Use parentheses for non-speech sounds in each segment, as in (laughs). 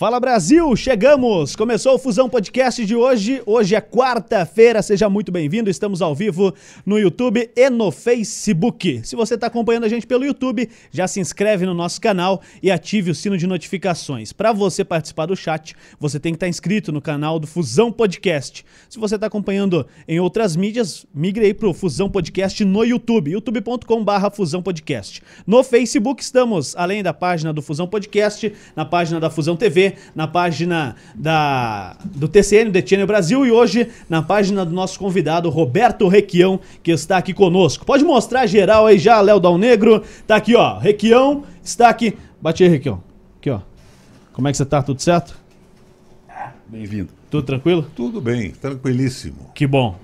Fala Brasil, chegamos! Começou o Fusão Podcast de hoje. Hoje é quarta-feira, seja muito bem-vindo. Estamos ao vivo no YouTube e no Facebook. Se você está acompanhando a gente pelo YouTube, já se inscreve no nosso canal e ative o sino de notificações. Para você participar do chat, você tem que estar tá inscrito no canal do Fusão Podcast. Se você está acompanhando em outras mídias, migre aí para o Fusão Podcast no YouTube, youtube.com/barra Fusão Podcast. No Facebook estamos, além da página do Fusão Podcast, na página da Fusão TV na página da, do TCN, do Etienne Brasil, e hoje na página do nosso convidado Roberto Requião, que está aqui conosco. Pode mostrar geral aí já, Léo Dal Negro. Tá aqui, ó. Requião está aqui. Bate aí, Requião. Aqui, ó. Como é que você tá? Tudo certo? Bem-vindo. Tudo tranquilo? Tudo bem, tranquilíssimo. Que bom.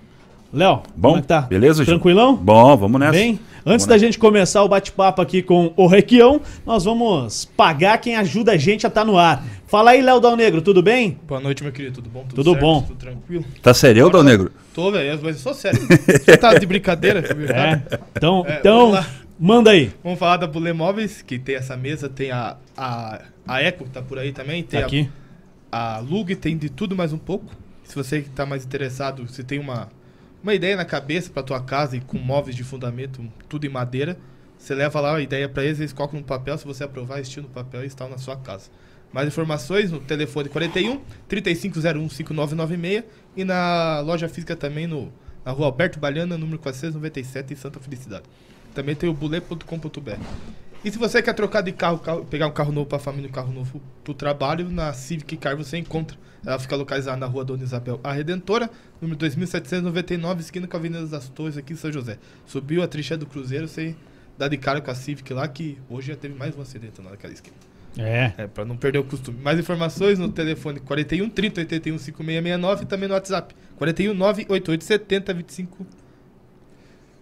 Léo, bom, como é que tá? Beleza, Tranquilão? Bom, vamos nessa. Bem? Antes da gente começar o bate-papo aqui com o Requião, nós vamos pagar quem ajuda a gente a estar tá no ar. Fala aí, Léo Dal Negro, tudo bem? Boa noite, meu querido, tudo bom? Tudo, tudo certo, bom. Tudo tranquilo? Tá sério, Dal Negro? Tô, velho, mas eu sou sério. Você tá de brincadeira? (laughs) É. Então, é, então manda aí. Vamos falar da Bulê Móveis, que tem essa mesa, tem a, a, a Eco, tá por aí também. Tem tá aqui. A, a Lug, tem de tudo mais um pouco. Se você que tá mais interessado, se tem uma, uma ideia na cabeça para tua casa e com móveis de fundamento, tudo em madeira você leva lá a ideia para eles, eles colocam no papel, se você aprovar, estilo no papel e está na sua casa. Mais informações no telefone 41 3501 5996 e na loja física também no, na rua Alberto Baliana, número 497, em Santa Felicidade. Também tem o bule.com.br. E se você quer trocar de carro, carro pegar um carro novo para a família, um carro novo para o trabalho, na Civic Car você encontra. Ela fica localizada na rua Dona Isabel A Redentora, número 2799, esquina com a Avenida das Torres, aqui em São José. Subiu a trincheira do Cruzeiro, você dá de cara com a Civic lá, que hoje já teve mais um acidente naquela esquina. É. É, pra não perder o costume. Mais informações no telefone 41 30 81 5669 e também no WhatsApp 41 98870 25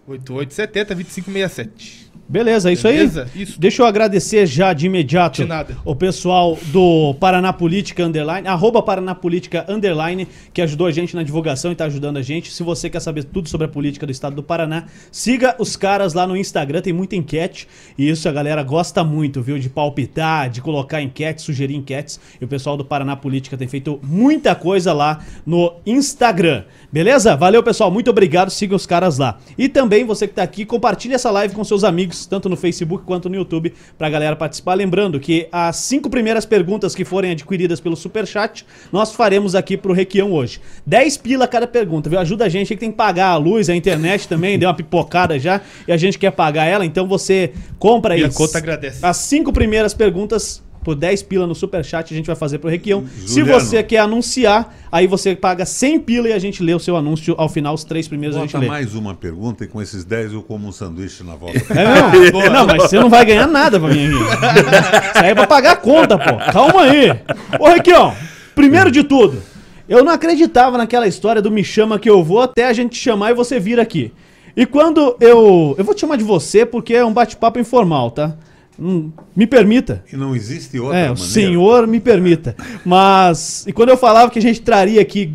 8870 2567. Beleza, é isso Beleza? aí. Isso. Deixa eu agradecer já de imediato de o pessoal do Paraná Política Underline, arroba Paraná Política Underline, que ajudou a gente na divulgação e está ajudando a gente. Se você quer saber tudo sobre a política do estado do Paraná, siga os caras lá no Instagram, tem muita enquete. E isso a galera gosta muito, viu? De palpitar, de colocar enquetes, sugerir enquetes. E o pessoal do Paraná Política tem feito muita coisa lá no Instagram. Beleza? Valeu, pessoal. Muito obrigado. Siga os caras lá. E também você que está aqui, compartilhe essa live com seus amigos tanto no Facebook quanto no YouTube pra galera participar. Lembrando que as cinco primeiras perguntas que forem adquiridas pelo Superchat, nós faremos aqui pro Requião hoje. 10 pila cada pergunta, viu? Ajuda a gente que tem que pagar a luz, a internet também, deu uma pipocada já, e a gente quer pagar ela, então você compra aí. E a conta agradece. As cinco primeiras perguntas por 10 pila no superchat a gente vai fazer pro Requião. Se você quer anunciar, aí você paga 100 pila e a gente lê o seu anúncio ao final, os três primeiros Bota a gente lê. mais uma pergunta e com esses 10 eu como um sanduíche na volta. É, não, (laughs) não, mas você não vai ganhar nada pra mim aqui. Isso aí é pra pagar a conta, pô. Calma aí. Ô, Requião, primeiro de tudo, eu não acreditava naquela história do me chama que eu vou até a gente chamar e você vir aqui. E quando eu. Eu vou te chamar de você porque é um bate-papo informal, tá? Hum, me permita. E não existe outra é, maneira. O senhor me permita. Mas, e quando eu falava que a gente traria aqui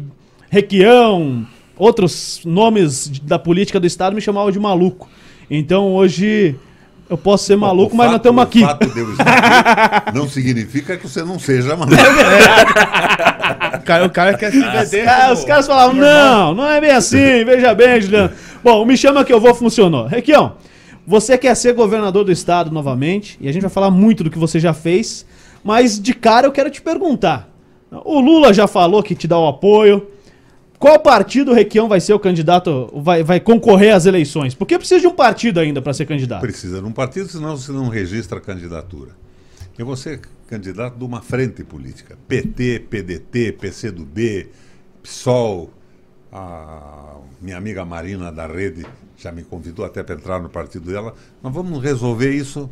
Requião, outros nomes da política do Estado, me chamavam de maluco. Então hoje eu posso ser maluco, mas fato, nós estamos aqui. O fato de eu estar (laughs) não significa que você não seja maluco. (laughs) o, cara, o cara quer se vender. Os, os caras falavam, não, não é bem assim, veja bem, Juliano. Bom, me chama que eu vou funcionou. Requião, você quer ser governador do estado novamente, e a gente vai falar muito do que você já fez, mas de cara eu quero te perguntar. O Lula já falou que te dá o apoio. Qual partido Requião vai ser o candidato, vai, vai concorrer às eleições? Porque precisa de um partido ainda para ser candidato. Precisa de um partido, senão você não registra a candidatura. Eu vou ser candidato de uma frente política. PT, PDT, PCdoB, PSOL, a minha amiga Marina da Rede já me convidou até para entrar no partido dela. Nós vamos resolver isso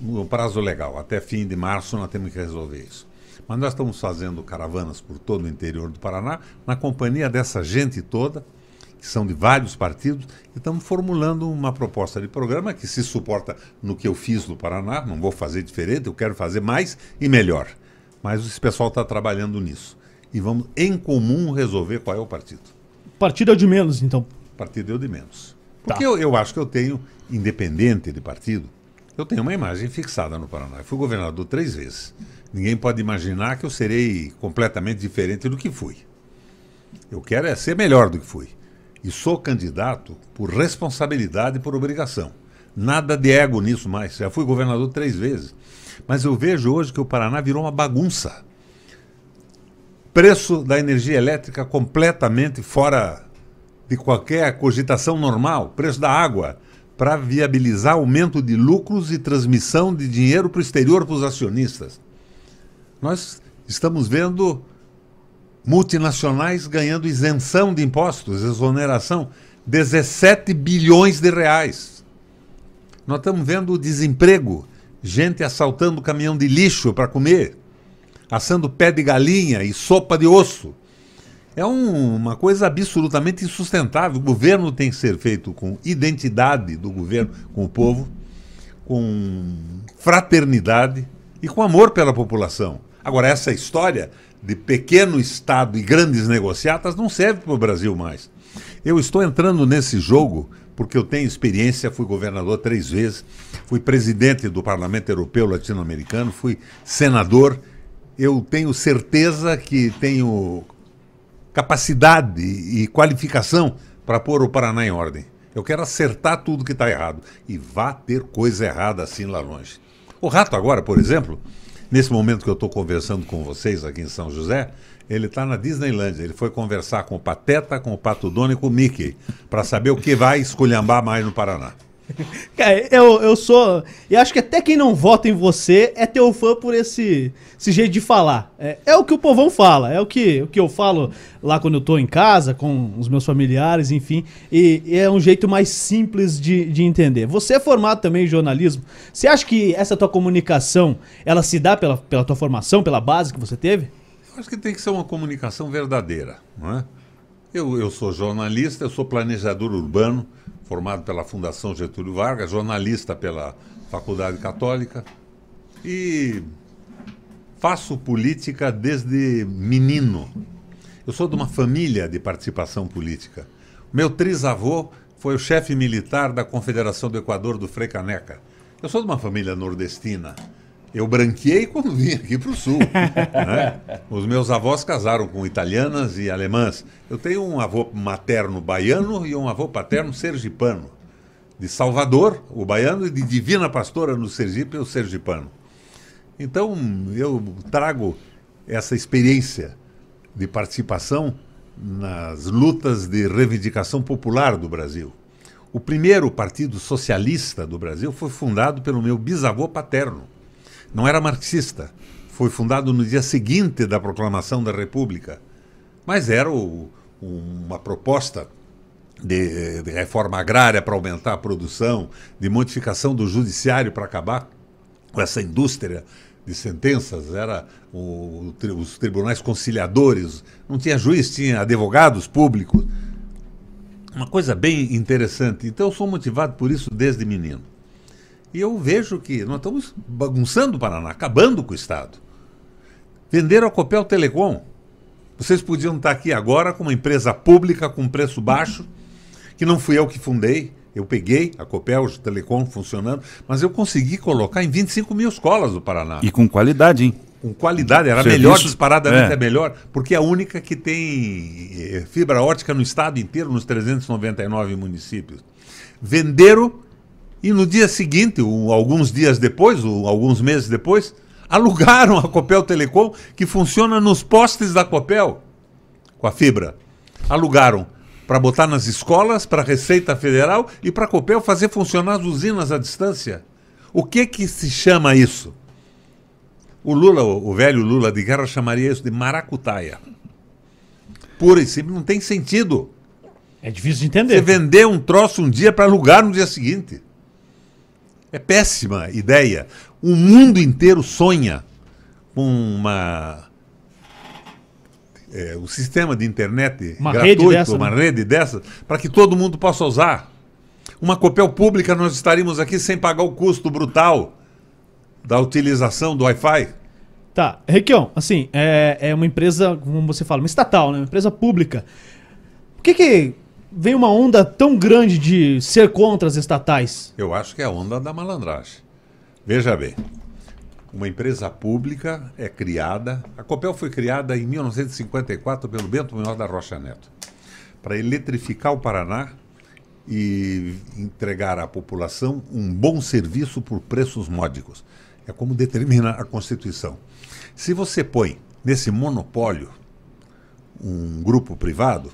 no prazo legal. Até fim de março nós temos que resolver isso. Mas nós estamos fazendo caravanas por todo o interior do Paraná, na companhia dessa gente toda, que são de vários partidos, e estamos formulando uma proposta de programa que se suporta no que eu fiz no Paraná, não vou fazer diferente, eu quero fazer mais e melhor. Mas esse pessoal está trabalhando nisso. E vamos, em comum, resolver qual é o partido. Partido é o de menos, então? Partido é o de menos. Porque tá. eu, eu acho que eu tenho, independente de partido, Eu tenho uma imagem fixada no Paraná. Eu fui governador três vezes. Ninguém pode imaginar que eu serei completamente diferente do que fui. Eu quero é ser melhor do que fui. E sou candidato por responsabilidade e por obrigação. Nada de ego nisso mais. Já fui governador três vezes. Mas eu vejo hoje que o Paraná virou uma bagunça. Preço da energia elétrica completamente fora de qualquer cogitação normal. Preço da água para viabilizar aumento de lucros e transmissão de dinheiro para o exterior para os acionistas. Nós estamos vendo multinacionais ganhando isenção de impostos, exoneração, 17 bilhões de reais. Nós estamos vendo o desemprego, gente assaltando caminhão de lixo para comer, assando pé de galinha e sopa de osso. É um, uma coisa absolutamente insustentável. O governo tem que ser feito com identidade do governo com o povo, com fraternidade e com amor pela população. Agora, essa história de pequeno Estado e grandes negociatas não serve para o Brasil mais. Eu estou entrando nesse jogo porque eu tenho experiência, fui governador três vezes, fui presidente do Parlamento Europeu Latino-Americano, fui senador. Eu tenho certeza que tenho capacidade e qualificação para pôr o Paraná em ordem. Eu quero acertar tudo que está errado. E vá ter coisa errada assim lá longe. O rato agora, por exemplo, nesse momento que eu estou conversando com vocês aqui em São José, ele está na Disneyland. Ele foi conversar com o Pateta, com o Pato Dono e com o Mickey, para saber o que vai esculhambar mais no Paraná. (laughs) Cara, eu, eu sou. E acho que até quem não vota em você é teu fã por esse, esse jeito de falar. É, é o que o povão fala, é o que, o que eu falo lá quando eu tô em casa, com os meus familiares, enfim. E, e é um jeito mais simples de, de entender. Você é formado também em jornalismo. Você acha que essa tua comunicação ela se dá pela, pela tua formação, pela base que você teve? Eu acho que tem que ser uma comunicação verdadeira, não é? Eu, eu sou jornalista, eu sou planejador urbano formado pela Fundação Getúlio Vargas, jornalista pela Faculdade Católica e faço política desde menino. Eu sou de uma família de participação política. Meu trisavô foi o chefe militar da Confederação do Equador do Frei Caneca. Eu sou de uma família nordestina. Eu branqueei quando vim aqui para o sul. né? Os meus avós casaram com italianas e alemãs. Eu tenho um avô materno baiano e um avô paterno sergipano. De Salvador, o baiano, e de Divina Pastora no Sergipe, o sergipano. Então, eu trago essa experiência de participação nas lutas de reivindicação popular do Brasil. O primeiro partido socialista do Brasil foi fundado pelo meu bisavô paterno não era marxista. Foi fundado no dia seguinte da proclamação da República. Mas era o, uma proposta de, de, reforma agrária para aumentar a produção, de modificação do judiciário para acabar com essa indústria de sentenças, era o, os tribunais conciliadores, não tinha juiz, tinha advogados públicos. Uma coisa bem interessante. Então eu sou motivado por isso desde menino. E eu vejo que nós estamos bagunçando o Paraná, acabando com o Estado. Venderam a Copel Telecom. Vocês podiam estar aqui agora com uma empresa pública com preço baixo, que não fui eu que fundei. Eu peguei a Copel Telecom funcionando, mas eu consegui colocar em 25 mil escolas do Paraná. E com qualidade, hein? Com qualidade, era Serviço, melhor, disparadamente é. é melhor, porque é a única que tem eh, fibra ótica no estado inteiro, nos 399 municípios. Venderam e no dia seguinte, ou alguns dias depois, ou alguns meses depois, alugaram a Copel Telecom, que funciona nos postes da Copel, com a fibra. Alugaram para botar nas escolas, para a Receita Federal e para a Copel fazer funcionar as usinas à distância. O que que se chama isso? O Lula, o velho Lula de guerra, chamaria isso de maracutaia. Pura e simples, não tem sentido. É difícil de entender. Você vender um troço um dia para alugar no dia seguinte. É péssima ideia. O mundo inteiro sonha com uma. É, um sistema de internet uma gratuito, rede dessa, uma né? rede dessa, para que todo mundo possa usar. Uma Copel pública, nós estaríamos aqui sem pagar o custo brutal da utilização do Wi-Fi. Tá, Requião, assim, é, é uma empresa, como você fala, uma estatal, né? uma empresa pública. Por que, que vem uma onda tão grande de ser contra as estatais? Eu acho que é a onda da malandragem. Veja bem, uma empresa pública é criada. A Copel foi criada em 1954 pelo Bento Munhoz da Rocha Neto para eletrificar o Paraná e entregar à população um bom serviço por preços módicos. É como determina a Constituição. Se você põe nesse monopólio um grupo privado,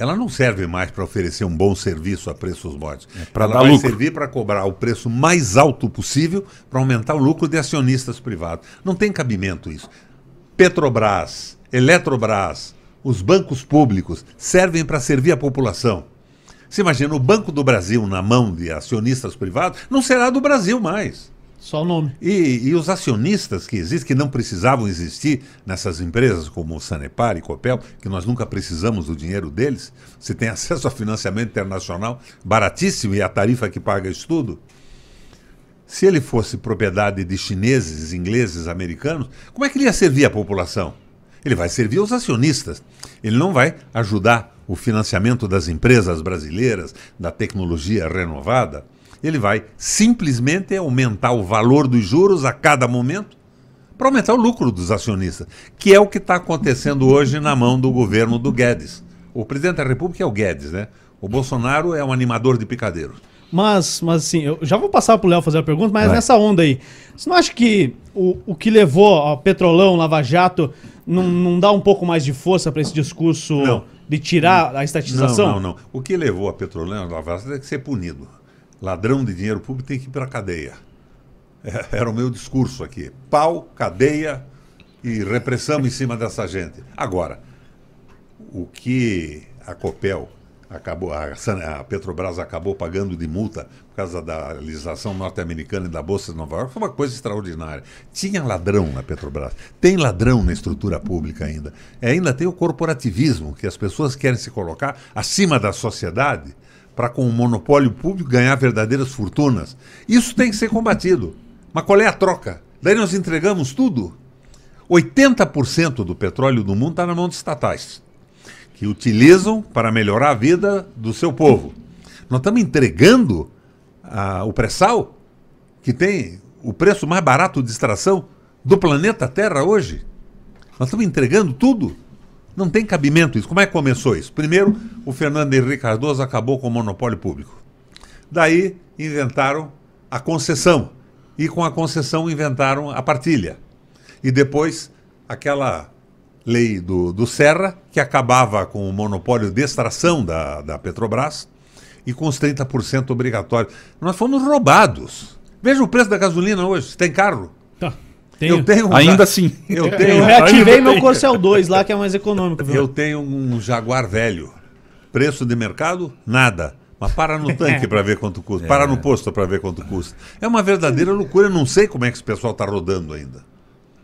ela não serve mais para oferecer um bom serviço a preços módicos. É ela vai lucro. servir para cobrar o preço mais alto possível para aumentar o lucro de acionistas privados. Não tem cabimento isso. Petrobras, Eletrobras, os bancos públicos servem para servir a população. Você imagina, o Banco do Brasil na mão de acionistas privados não será do Brasil mais. Só o nome. E, e, os acionistas que existem, que não precisavam existir nessas empresas, como o Sanepar e Copel, que nós nunca precisamos do dinheiro deles, você tem (laughs) acesso a financiamento internacional baratíssimo e a tarifa que paga isso tudo. Se ele fosse propriedade de chineses, ingleses, americanos, como é que ele ia servir a população? Ele vai servir os acionistas. Ele não vai ajudar o financiamento das empresas brasileiras, da tecnologia renovada. Ele vai simplesmente aumentar o valor dos juros a cada momento para aumentar o lucro dos acionistas, que é o que está acontecendo hoje na mão do governo do Guedes. O presidente da República é o Guedes, né? O Bolsonaro é um animador de picadeiro. Mas, mas assim, eu já vou passar para o Léo fazer a pergunta, mas Vai. nessa onda aí, você não acha que o, o que levou ao Petrolão, Lava Jato, não, não dá um pouco mais de força para esse discurso não. de tirar a estatização? Não, não, não. O que levou a Petrolão, Lava Jato, tem que ser punido. Ladrão de dinheiro público tem que ir para a cadeia. É, era o meu discurso aqui. Pau, cadeia e repressão em cima dessa gente. Agora, o que a Copel acabou, a, Petrobras acabou pagando de multa por causa da legislação norte-americana e da Bolsa de Nova York foi uma coisa extraordinária. Tinha ladrão na Petrobras, tem ladrão na estrutura pública ainda. E ainda tem o corporativismo, que as pessoas querem se colocar acima da sociedade para, com o monopólio público, ganhar verdadeiras fortunas. Isso tem que ser combatido. Mas qual é a troca? Daí nós entregamos tudo. 80% do petróleo do mundo está na mão de estatais que utilizam para melhorar a vida do seu povo. Nós estamos entregando ah, o pré-sal, que tem o preço mais barato de extração do planeta Terra hoje. Nós estamos entregando tudo. Não tem cabimento isso. Como é que começou isso? Primeiro, o Fernando Henrique Cardoso acabou com o monopólio público. Daí inventaram a concessão. E com a concessão inventaram a partilha. E depois aquela lei do, do Serra, que acabava com o monopólio de extração da, da Petrobras e com os 30% obrigatórios. Nós fomos roubados. Veja o preço da gasolina hoje. Tem carro? Tá. Tenho. Eu tenho um Ainda assim. Eu, tenho, eu reativei meu Corcel 2 lá, que é mais econômico. Viu? Eu tenho um Jaguar velho. Preço de mercado? Nada. Mas para no (laughs) tanque para ver quanto custa. É. Para no posto para ver quanto custa. É uma verdadeira loucura. Eu não sei como é que esse pessoal está rodando ainda.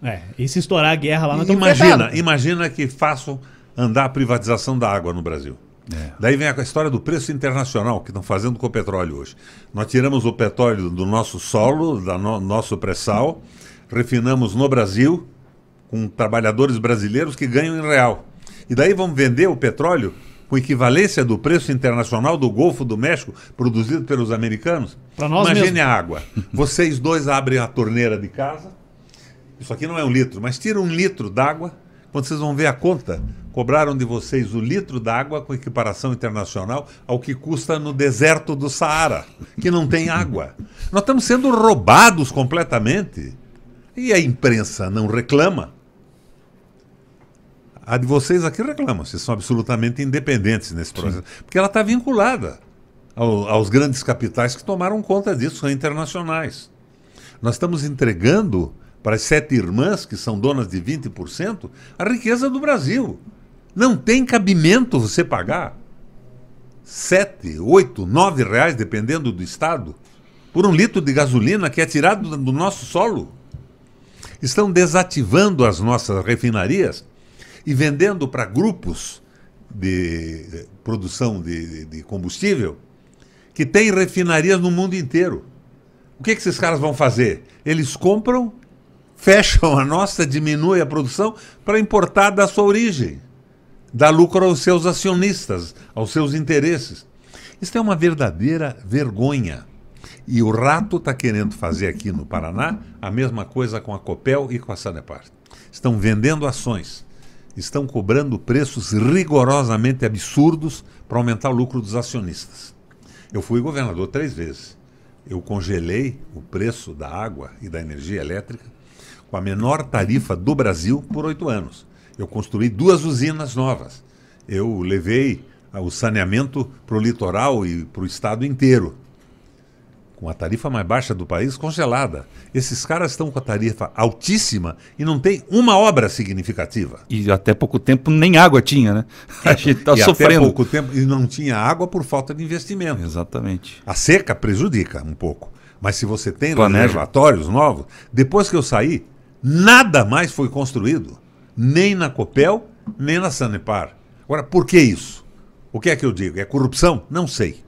É, e se estourar a guerra lá, nós Imagina, imagina que façam andar a privatização da água no Brasil. É. Daí vem a história do preço internacional que estão fazendo com o petróleo hoje. Nós tiramos o petróleo do nosso solo, do no, nosso pré-sal, refinamos no Brasil, com trabalhadores brasileiros que ganham em real. E daí vamos vender o petróleo com equivalência do preço internacional do Golfo do México, produzido pelos americanos. Imagine mesmo. a água. Vocês dois abrem a torneira de casa, isso aqui não é um litro, mas tira um litro d'água. Quando vocês vão ver a conta, cobraram de vocês o litro d'água com equiparação internacional ao que custa no deserto do Saara, que não tem água. Nós estamos sendo roubados completamente. E a imprensa não reclama. A de vocês aqui reclama, vocês são absolutamente independentes nesse processo. Sim. Porque ela está vinculada ao, aos grandes capitais que tomaram conta disso, são internacionais. Nós estamos entregando para as sete irmãs, que são donas de 20%, a riqueza do Brasil. Não tem cabimento você pagar sete, oito, nove reais, dependendo do estado, por um litro de gasolina que é tirado do nosso solo. Estão desativando as nossas refinarias e vendendo para grupos de produção de, de, combustível que têm refinarias no mundo inteiro. O que, que esses caras vão fazer? Eles compram (laughs) fecham a nossa, diminuem a produção para importar da sua origem, dar lucro aos seus acionistas, aos seus interesses. Isso é uma verdadeira vergonha. E o Rato está querendo fazer aqui no Paraná a mesma coisa com a Copel e com a Sanepar. Estão vendendo ações, estão cobrando preços rigorosamente absurdos para aumentar o lucro dos acionistas. Eu fui governador três vezes. Eu congelei o preço da água e da energia elétrica com a menor tarifa do Brasil por oito anos. Eu construí duas usinas novas. Eu levei o saneamento para o litoral e para o estado inteiro com a tarifa mais baixa do país congelada. Esses caras estão com a tarifa altíssima e não tem uma obra significativa. E até pouco tempo nem água tinha, né? (laughs) A gente está sofrendo. Até pouco tempo e não tinha água por falta de investimento. Exatamente. A seca prejudica um pouco. Mas se você tem reservatórios novos, depois que eu saí, nada mais foi construído. Nem na Copel, nem na Sanepar. Agora, por que isso? O que é que eu digo? É corrupção? Não sei.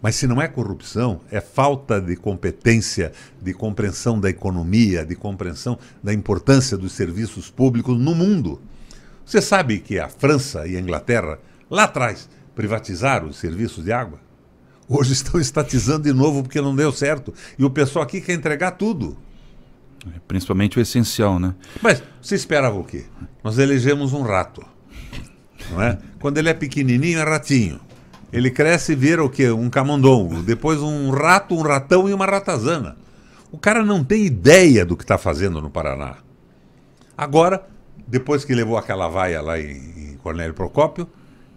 Mas se não é corrupção, é falta de competência, de compreensão da economia, de compreensão da importância dos serviços públicos no mundo. Você sabe que a França e a Inglaterra, lá atrás, privatizaram os serviços de água? Hoje estão estatizando de novo porque não deu certo. E o pessoal aqui quer entregar tudo. É, principalmente o essencial, né? Mas você esperava o quê? Nós elegemos um rato. Não é? Quando ele é pequenininho, é ratinho. Ele cresce e vira o quê? Um camundongo. Depois um rato, um ratão e uma ratazana. O cara não tem ideia do que está fazendo no Paraná. Agora, depois que levou aquela vaia lá em, em Cornélio Procópio,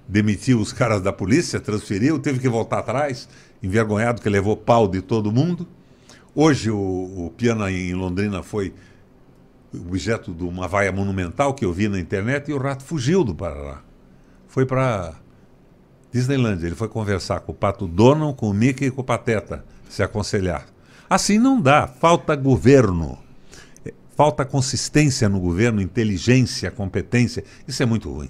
demitiu os caras da polícia, transferiu, teve que voltar atrás, envergonhado que levou pau de todo mundo. Hoje o, o piano em Londrina foi objeto de uma vaia monumental que eu vi na internet e o rato fugiu do Paraná. Foi para Disneyland. Ele foi conversar com o Pato Donald, com o Mickey e com o Pateta, se aconselhar. Assim não dá. Falta governo. Falta consistência no governo, inteligência, competência. Isso é muito ruim.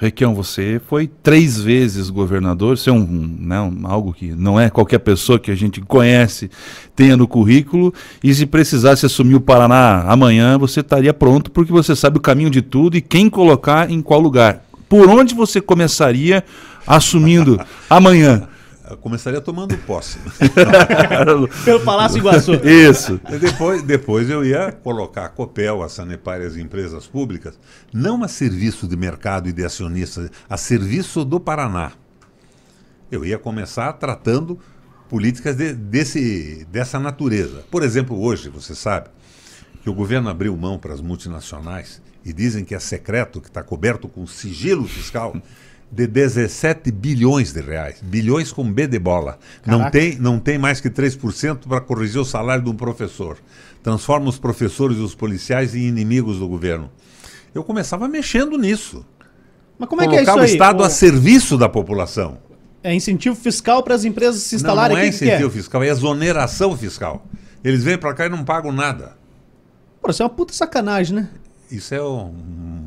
Requião, você foi três vezes governador, isso é um, né, um, algo que não é qualquer pessoa que a gente conhece tenha no currículo, e se precisasse assumir o Paraná amanhã, você estaria pronto, porque você sabe o caminho de tudo e quem colocar em qual lugar. Por onde você começaria assumindo amanhã? Eu começaria tomando posse. (laughs) Pelo Palácio Iguaçu. Isso. Depois, depois eu ia colocar a Copel, a Sanepar e as empresas públicas, não a serviço de mercado e de acionistas, a serviço do Paraná. Eu ia começar tratando políticas de, desse, dessa natureza. Por exemplo, hoje, você sabe, que o governo abriu mão para as multinacionais e dizem que é secreto, que está coberto com sigilo fiscal de 17 bilhões de reais. Bilhões com B de bola. Não tem, não tem mais que 3% para corrigir o salário de um professor. Transforma os professores e os policiais em inimigos do governo. Eu começava mexendo nisso. Mas como é que é isso aí? o Estado o... a serviço da população. É incentivo fiscal para as empresas se instalarem Não, não é incentivo que é? fiscal, é exoneração fiscal. Eles vêm para cá e não pagam nada. Pô, isso é uma puta sacanagem, né? Isso é um,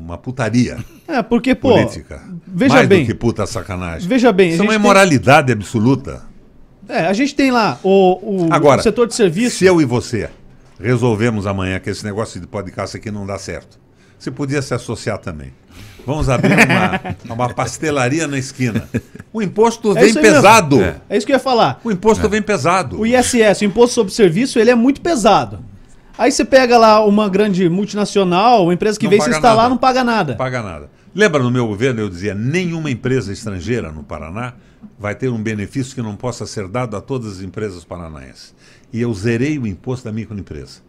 uma putaria. É, porque, pô. Política. Veja Mais bem. do que puta sacanagem. Veja bem. Isso é uma imoralidade tem... absoluta. É, a gente tem lá o, o, Agora, o setor de serviço. Se eu e você resolvemos amanhã que esse negócio de podcast aqui não dá certo, você podia se associar também. Vamos abrir uma, (laughs) uma pastelaria na esquina. O imposto é vem pesado. É. é. isso que eu ia falar. O imposto é. vem pesado. O ISS, o Imposto sobre Serviço, ele é muito pesado. Aí você pega lá uma grande multinacional, uma empresa que não vem se instalar, nada. não paga nada. Não paga nada. Lembra no meu governo eu dizia: nenhuma empresa estrangeira no Paraná vai ter um benefício que não possa ser dado a todas as empresas paranaenses. E eu zerei o imposto da microempresa.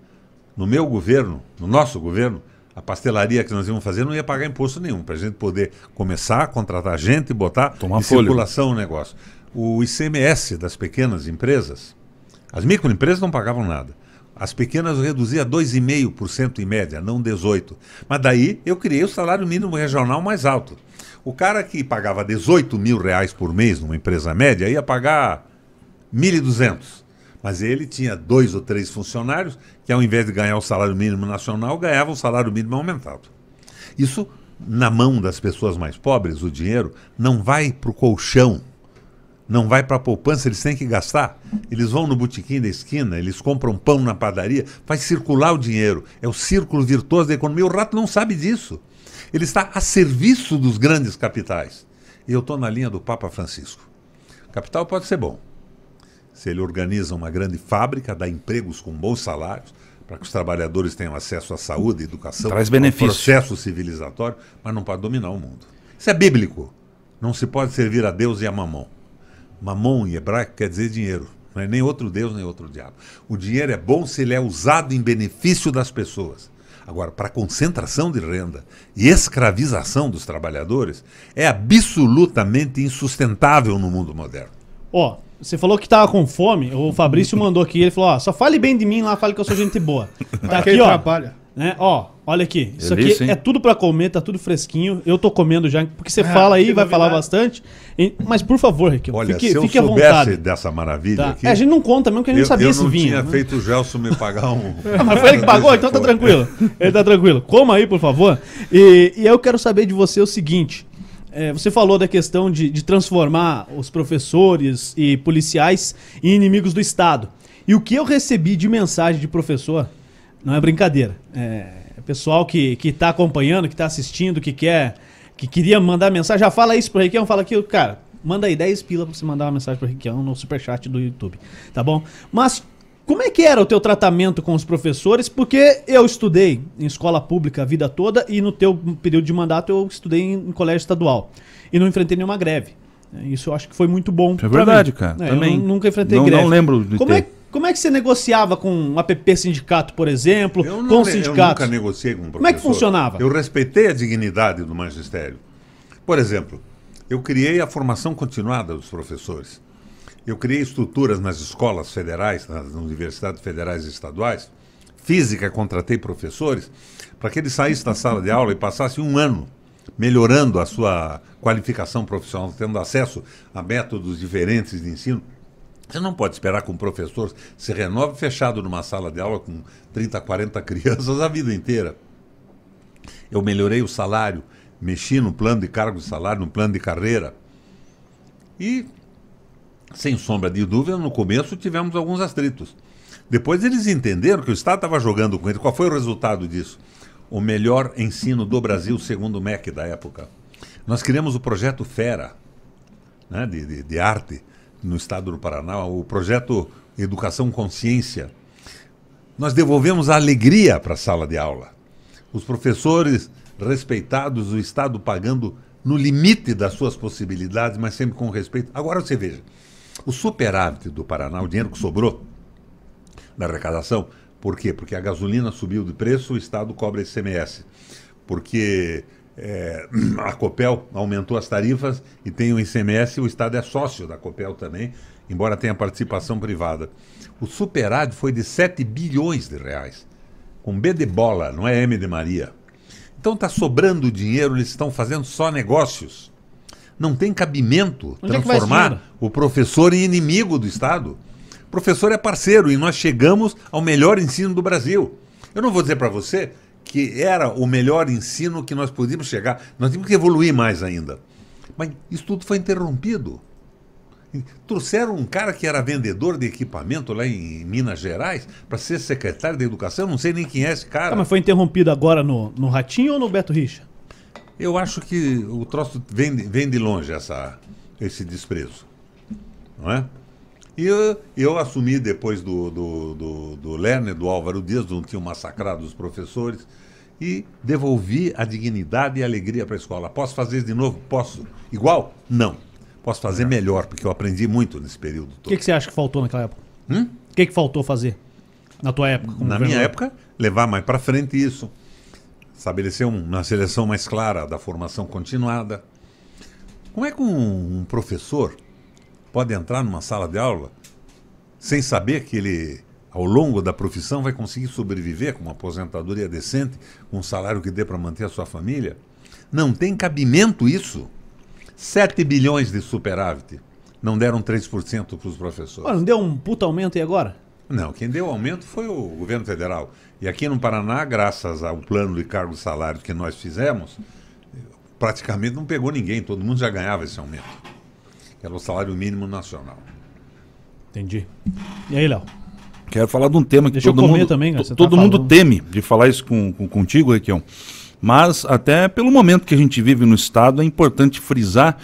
No meu governo, no nosso governo, a pastelaria que nós íamos fazer não ia pagar imposto nenhum, para a gente poder começar a contratar gente e botar Tomar em circulação o negócio. O ICMS das pequenas empresas, as microempresas não pagavam nada. As pequenas eu reduzia 2,5% em média, não 18%. Mas daí eu criei o salário mínimo regional mais alto. O cara que pagava 18 mil reais por mês numa empresa média ia pagar 1.200. Mas ele tinha dois ou três funcionários que, ao invés de ganhar o salário mínimo nacional, ganhavam o salário mínimo aumentado. Isso, na mão das pessoas mais pobres, o dinheiro não vai para o colchão não vai para a poupança, eles têm que gastar. Eles vão no botequim da esquina, eles compram pão na padaria, faz circular o dinheiro. É o círculo virtuoso da economia. O rato não sabe disso. Ele está a serviço dos grandes capitais. E eu estou na linha do Papa Francisco. Capital pode ser bom. se ele organiza uma grande fábrica, dá empregos com bons salários, para que os trabalhadores tenham acesso à saúde, educação, Traz benefício. processo civilizatório, mas não pode dominar o mundo. Isso é bíblico. Não se pode servir a Deus e a mamão. Mamon em hebraico quer dizer dinheiro. Não é nem outro Deus, nem outro diabo. O dinheiro é bom se ele é usado em benefício das pessoas. Agora, para concentração de renda e escravização dos trabalhadores, é absolutamente insustentável no mundo moderno. Ó, você falou que tava com fome, o Fabrício mandou aqui, ele falou, ó, só fale bem de mim lá, fale que eu sou gente boa. (laughs) Tá Aqui ó. trabalha. Né? Ó, olha aqui. Isso Delícia, aqui hein? é tudo pra comer, tá tudo fresquinho. Eu tô comendo já, porque você Ah, fala aí, vai falar bastante. E- Mas por favor, Riquelme, Olha, fique, se eu fique à soubesse vontade. dessa maravilha Tá? aqui, É, a gente não conta mesmo, porque a gente eu, não sabia eu se não vinha. tinha né? feito o Gelson me pagar um... (laughs) Ah, mas foi ele que pagou, então tá tranquilo. Ele tá tranquilo. Coma aí, por favor. E, e eu quero saber de você o seguinte. é, você falou da questão de, de transformar os professores e policiais em inimigos do Estado. E o que eu recebi de mensagem de professor, não é brincadeira. É, pessoal que, que tá acompanhando, que tá assistindo, que quer, que queria mandar mensagem, já fala isso pro Requião, fala aqui, cara, manda aí 10 pila pra você mandar uma mensagem pro Requião no superchat do YouTube, tá bom? Mas como é que era o teu tratamento com os professores? Porque eu estudei em escola pública a vida toda e no teu período de mandato eu estudei em, colégio estadual e não enfrentei nenhuma greve. É, Isso eu acho que foi muito bom. É verdade, mim. cara. É, Também nunca enfrentei não- greve. não lembro de como ter. É, como é que você negociava com um app sindicato, por exemplo, Eu, com não, eu sindicatos? nunca negociei com um professor. Como é que funcionava? Eu respeitei a dignidade do magistério. Por exemplo, eu criei a formação continuada dos professores. Eu criei estruturas nas escolas federais, nas universidades federais e estaduais. Física, contratei professores para que eles saíssem da sala de aula e passassem um ano melhorando a sua qualificação profissional, tendo acesso a métodos diferentes de ensino. Você não pode esperar que um professor se renove fechado numa sala de aula com 30, 40 crianças a vida inteira. Eu melhorei o salário, mexi no plano de cargo de salário, no plano de carreira. E, sem sombra de dúvida, no começo tivemos alguns atritos. Depois eles entenderam que o Estado estava jogando com eles. Qual foi o resultado disso? O melhor ensino do Brasil, segundo o MEC da época. Nós criamos o projeto Fera, né, de, de, de arte no estado do Paraná, o projeto Educação Consciência. Nós devolvemos a alegria para a sala de aula. Os professores respeitados, o Estado pagando no limite das suas possibilidades, mas sempre com respeito. Agora você veja, o superávit do Paraná, o dinheiro que sobrou da arrecadação, por quê? Porque a gasolina subiu de preço, o Estado cobra ICMS. Porque é, (clears throat) a Copel aumentou as tarifas e tem o ICMS, o Estado é sócio da Copel também, embora tenha participação privada. O superávit foi de 7 bilhões de reais, com B de bola, não é M de Maria. Então está sobrando dinheiro, eles estão fazendo só negócios. Não tem cabimento Onde é transformar dinheiro? o professor em inimigo do Estado. O professor é parceiro e nós chegamos ao melhor ensino do Brasil. Eu não vou dizer para você que era o melhor ensino que nós podíamos chegar. Nós tínhamos que evoluir mais ainda. Mas isso tudo foi interrompido. Trouxeram um cara que era vendedor de equipamento lá em Minas Gerais para ser secretário da Educação. Eu não sei nem quem é esse cara. Ah, mas foi interrompido agora no, no Ratinho ou no Beto Richa? Eu acho que o troço vem de, vem de longe essa, esse desprezo. Não é? E eu, eu assumi depois do, do, do, do Lerner, do Álvaro Dias, não tinham massacrado os professores, e devolvi a dignidade e a alegria para a escola. Posso fazer isso de novo? Posso. Igual? Não. Posso fazer melhor, porque eu aprendi muito nesse período O todo. que, que você acha que faltou naquela época? Hum? O que, que faltou fazer na tua época? Na minha época, levar mais para frente isso. Estabelecer um- uma seleção mais clara da formação continuada. Como é que um, um professor pode entrar numa sala de aula sem saber que ele, ao longo da profissão, vai conseguir sobreviver com uma aposentadoria decente, com um salário que dê para manter a sua família? Não tem cabimento isso. 7 bilhões de superávit. Não deram 3% para os professores. Olha, não deu um puta aumento aí agora? Não, quem deu aumento foi o governo federal. E aqui no Paraná, graças ao plano de cargos e salários que nós fizemos, praticamente não pegou ninguém, todo mundo já ganhava esse aumento. Que era o salário mínimo nacional. Entendi. E aí, Léo? Quero falar de um tema que Deixa eu todo mundo, também, to- tá todo mundo falando. teme de falar isso com, com- contigo, Requião. Mas até pelo momento que a gente vive no Estado, é importante frisar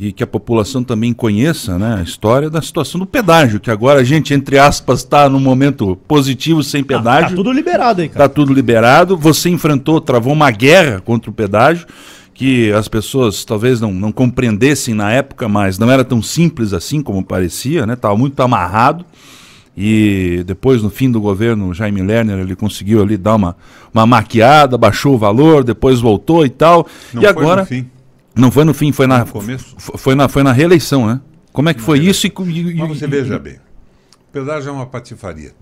e que a população também conheça né, a história da situação do pedágio, que agora a gente, entre aspas, está num momento positivo sem Ah, pedágio. tá tudo liberado aí, cara. Tá tudo liberado. Você enfrentou, travou uma guerra contra o pedágio, que as pessoas talvez não, não compreendessem na época, mas não era tão simples assim como parecia, né? Tava muito amarrado. E depois, no fim do governo, Jaime Lerner, ele conseguiu ali dar uma, uma maquiada, baixou o valor, depois voltou e tal. Não e foi no agora. fim. Não foi no fim, foi na, No começo? foi na, foi na reeleição, né? Como é que foi isso? E, e- Mas você e- veja bem, o pedágio é uma patifaria.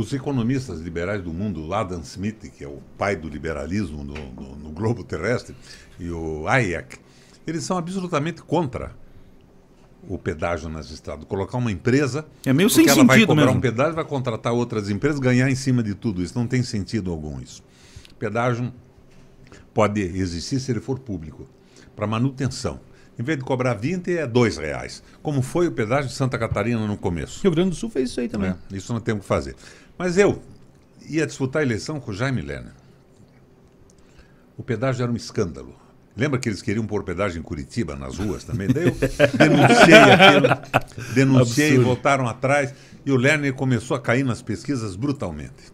Os economistas liberais do mundo, o Adam Smith, que é o pai do liberalismo no, no- no globo terrestre, e o Hayek, eles são absolutamente contra o pedágio nas estradas. Colocar uma empresa. É meio sem ela vai sentido cobrar mesmo. um pedágio, vai contratar outras empresas, ganhar em cima de tudo isso. Não tem sentido algum isso. Pedágio pode existir se ele for público, para manutenção. Em vez de cobrar 20, é R$ reais. Como foi o pedágio de Santa Catarina no começo. Rio Grande do Sul fez isso aí também. né? Isso não temos que fazer. Mas eu ia disputar a eleição com o Jaime Lerner. O pedágio era um escândalo. Lembra que eles queriam pôr pedágio em Curitiba, nas ruas também? Daí eu (laughs) denunciei aquilo, denunciei, Absurdo. voltaram atrás, e o Lerner começou a cair nas pesquisas brutalmente.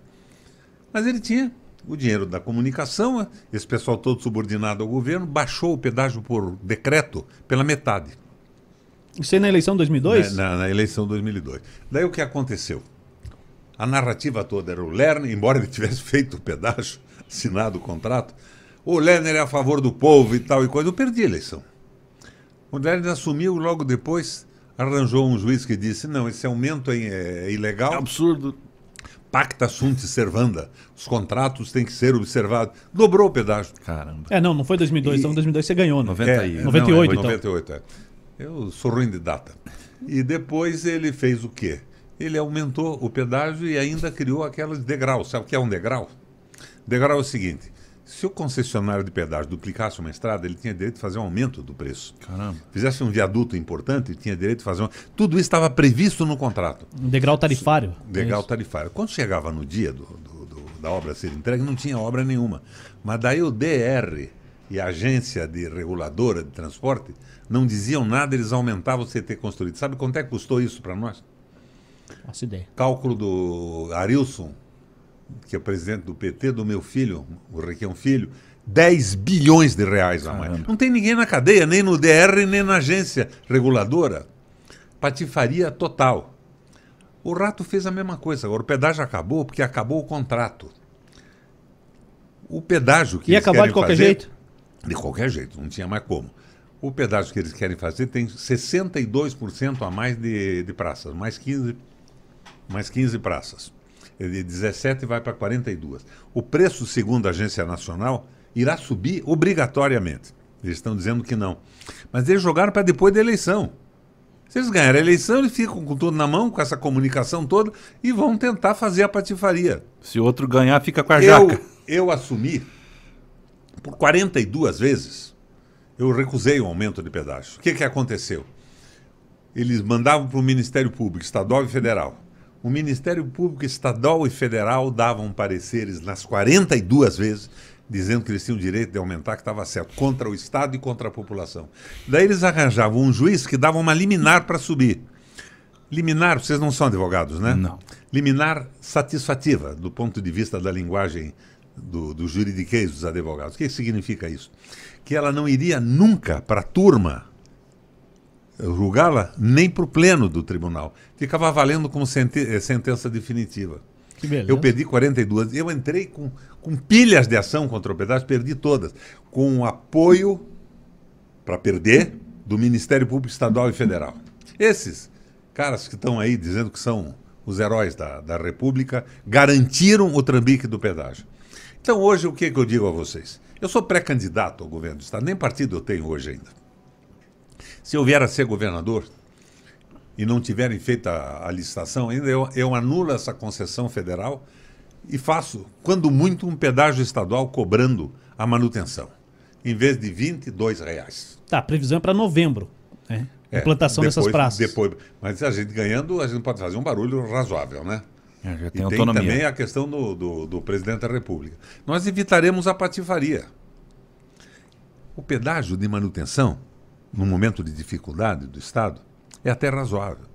Mas ele tinha o dinheiro da comunicação, esse pessoal todo subordinado ao governo, baixou o pedágio por decreto pela metade. Isso aí na eleição de 2002? Na, na- na eleição de 2002. Daí o que aconteceu? A narrativa toda era o Lerner, embora ele tivesse (laughs) feito o pedágio, assinado o contrato, o Lerner é a favor do povo e tal e coisa. Eu perdi a eleição. O Lerner assumiu logo depois, arranjou um juiz que disse: não, esse aumento é, é ilegal, Absurdo. pacta sunt servanda, os contratos têm que ser observados. Dobrou o pedágio. Caramba. É, não, não foi 2002. E- Então 2002 você ganhou, né? 90 É, e... não, 98, é, então. 98, é. Eu sou ruim de data. E depois ele fez o quê? Ele aumentou o pedágio e ainda criou aquelas degraus. Sabe o que é um degrau? Degrau é o seguinte: se o concessionário de pedágio duplicasse uma estrada, ele tinha direito de fazer um aumento do preço. Caramba. Fizesse um viaduto importante, ele tinha direito de fazer um. Tudo isso estava previsto no contrato. Um degrau tarifário. Degrau É tarifário. Quando chegava no dia do, do- do- da obra ser entregue, não tinha obra nenhuma. Mas daí o DR e a agência de reguladora de transporte não diziam nada, eles aumentavam o CT construído. Sabe quanto é que custou isso para nós? Faço ideia. Cálculo do Arilson, que é presidente do PT, do meu filho, o Requião Filho, 10 bilhões de reais a mais. Caramba. Não tem ninguém na cadeia, nem no DR, nem na agência reguladora. Patifaria total. O Rato fez a mesma coisa. Agora, o pedágio acabou porque acabou o contrato. O pedágio que Ia eles acabar de qualquer fazer- jeito? De qualquer jeito, não tinha mais como. O pedágio que eles querem fazer tem 62% a mais de, de praças, mais 15, mais 15 praças. De 17 vai para 42. O preço, segundo a Agência Nacional, irá subir obrigatoriamente. Eles estão dizendo que não. Mas eles jogaram para depois da eleição. Se eles ganharem a eleição, eles ficam com tudo na mão, com essa comunicação toda, e vão tentar fazer a patifaria. Se outro ganhar, fica com a Eu, jaca. eu assumi por 42 vezes, eu recusei o aumento de pedágio. O que, que aconteceu? Eles mandavam para o Ministério Público Estadual e Federal. O Ministério Público Estadual e Federal davam pareceres nas 42 vezes, dizendo que eles tinham o direito de aumentar, que estava certo, contra o Estado e contra a população. Daí eles arranjavam um juiz que dava uma liminar para subir. Liminar, vocês não são advogados, né? Não. Liminar satisfativa, do ponto de vista da linguagem do, do juridiquês dos advogados. O que significa isso? Que ela não iria nunca para a turma julgá-la, nem para o pleno do tribunal. Ficava valendo como sente- eh, sentença definitiva. Eu perdi 42. Eu entrei com, com pilhas de ação contra o pedágio, perdi todas. Com o apoio, para perder, do Ministério Público Estadual e Federal. Esses caras que estão aí dizendo que são os heróis da, da República garantiram o trambique do pedágio. Então, hoje, o que, que eu digo a vocês? Eu sou pré-candidato ao governo do Estado, nem partido eu tenho hoje ainda. Se eu vier a ser governador, e não tiverem feito a, a licitação ainda, eu, eu anulo essa concessão federal e faço, quando muito, um pedágio estadual cobrando a manutenção, em vez de 22 reais. Tá, a previsão é para novembro. Né? É, Implantação dessas depois- praças. Depois, mas a gente ganhando, a gente pode fazer um barulho razoável, né? É, já E tem tem autonomia. também a questão do, do, do presidente da República. Nós evitaremos a patifaria. O pedágio de manutenção num momento de dificuldade do Estado, é até razoável.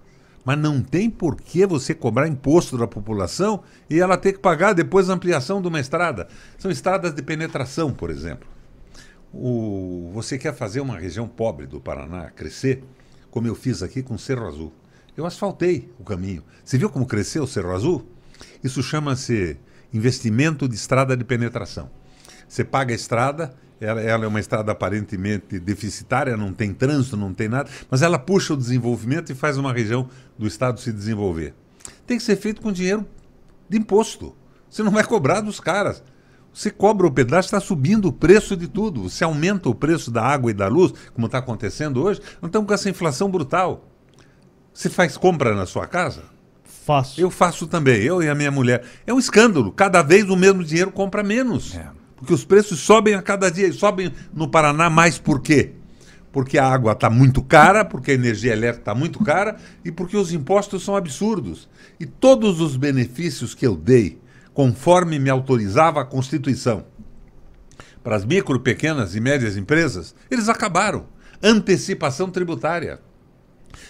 Mas não tem por que você cobrar imposto da população e ela ter que pagar depois a ampliação de uma estrada. São estradas de penetração, por exemplo. O, você quer fazer uma região pobre do Paraná crescer, como eu fiz aqui com o Cerro Azul. Eu asfaltei o caminho. Você viu como cresceu o Cerro Azul? Isso chama-se investimento de estrada de penetração. Você paga a estrada, ela, ela, é uma estrada aparentemente deficitária, não tem trânsito, não tem nada, mas ela puxa o desenvolvimento e faz uma região do estado se desenvolver. Tem que ser feito com dinheiro de imposto. Você não vai cobrar dos caras. Você cobra o pedaço, está subindo o preço de tudo. Você aumenta o preço da água e da luz, como está acontecendo hoje. Não estamos com essa inflação brutal. Você faz compra na sua casa? Faço. Eu faço também, eu e a minha mulher. É um escândalo. Cada vez o mesmo dinheiro compra menos. É. Porque os preços sobem a cada dia. E sobem no Paraná mais por quê? Porque a água está muito cara, porque a energia elétrica está muito cara e porque os impostos são absurdos. E todos os benefícios que eu dei, conforme me autorizava a Constituição, para as micro, pequenas e médias empresas, eles acabaram. Antecipação tributária.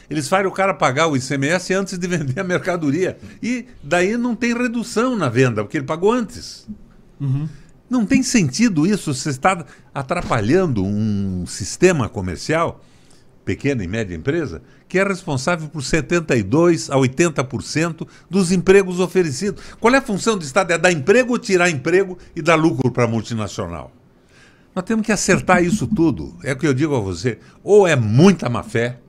Eles fazem o cara pagar o ICMS antes de vender a mercadoria. E daí não tem redução na venda, porque ele pagou antes. Uhum. Não tem sentido isso. Você está atrapalhando um sistema comercial, pequena e média empresa, que é responsável por 72% a 80% dos empregos oferecidos. Qual é a função do Estado? É dar emprego, tirar emprego e dar lucro para a multinacional. Nós temos que acertar isso tudo. É o que eu digo a você. Ou é muita má fé,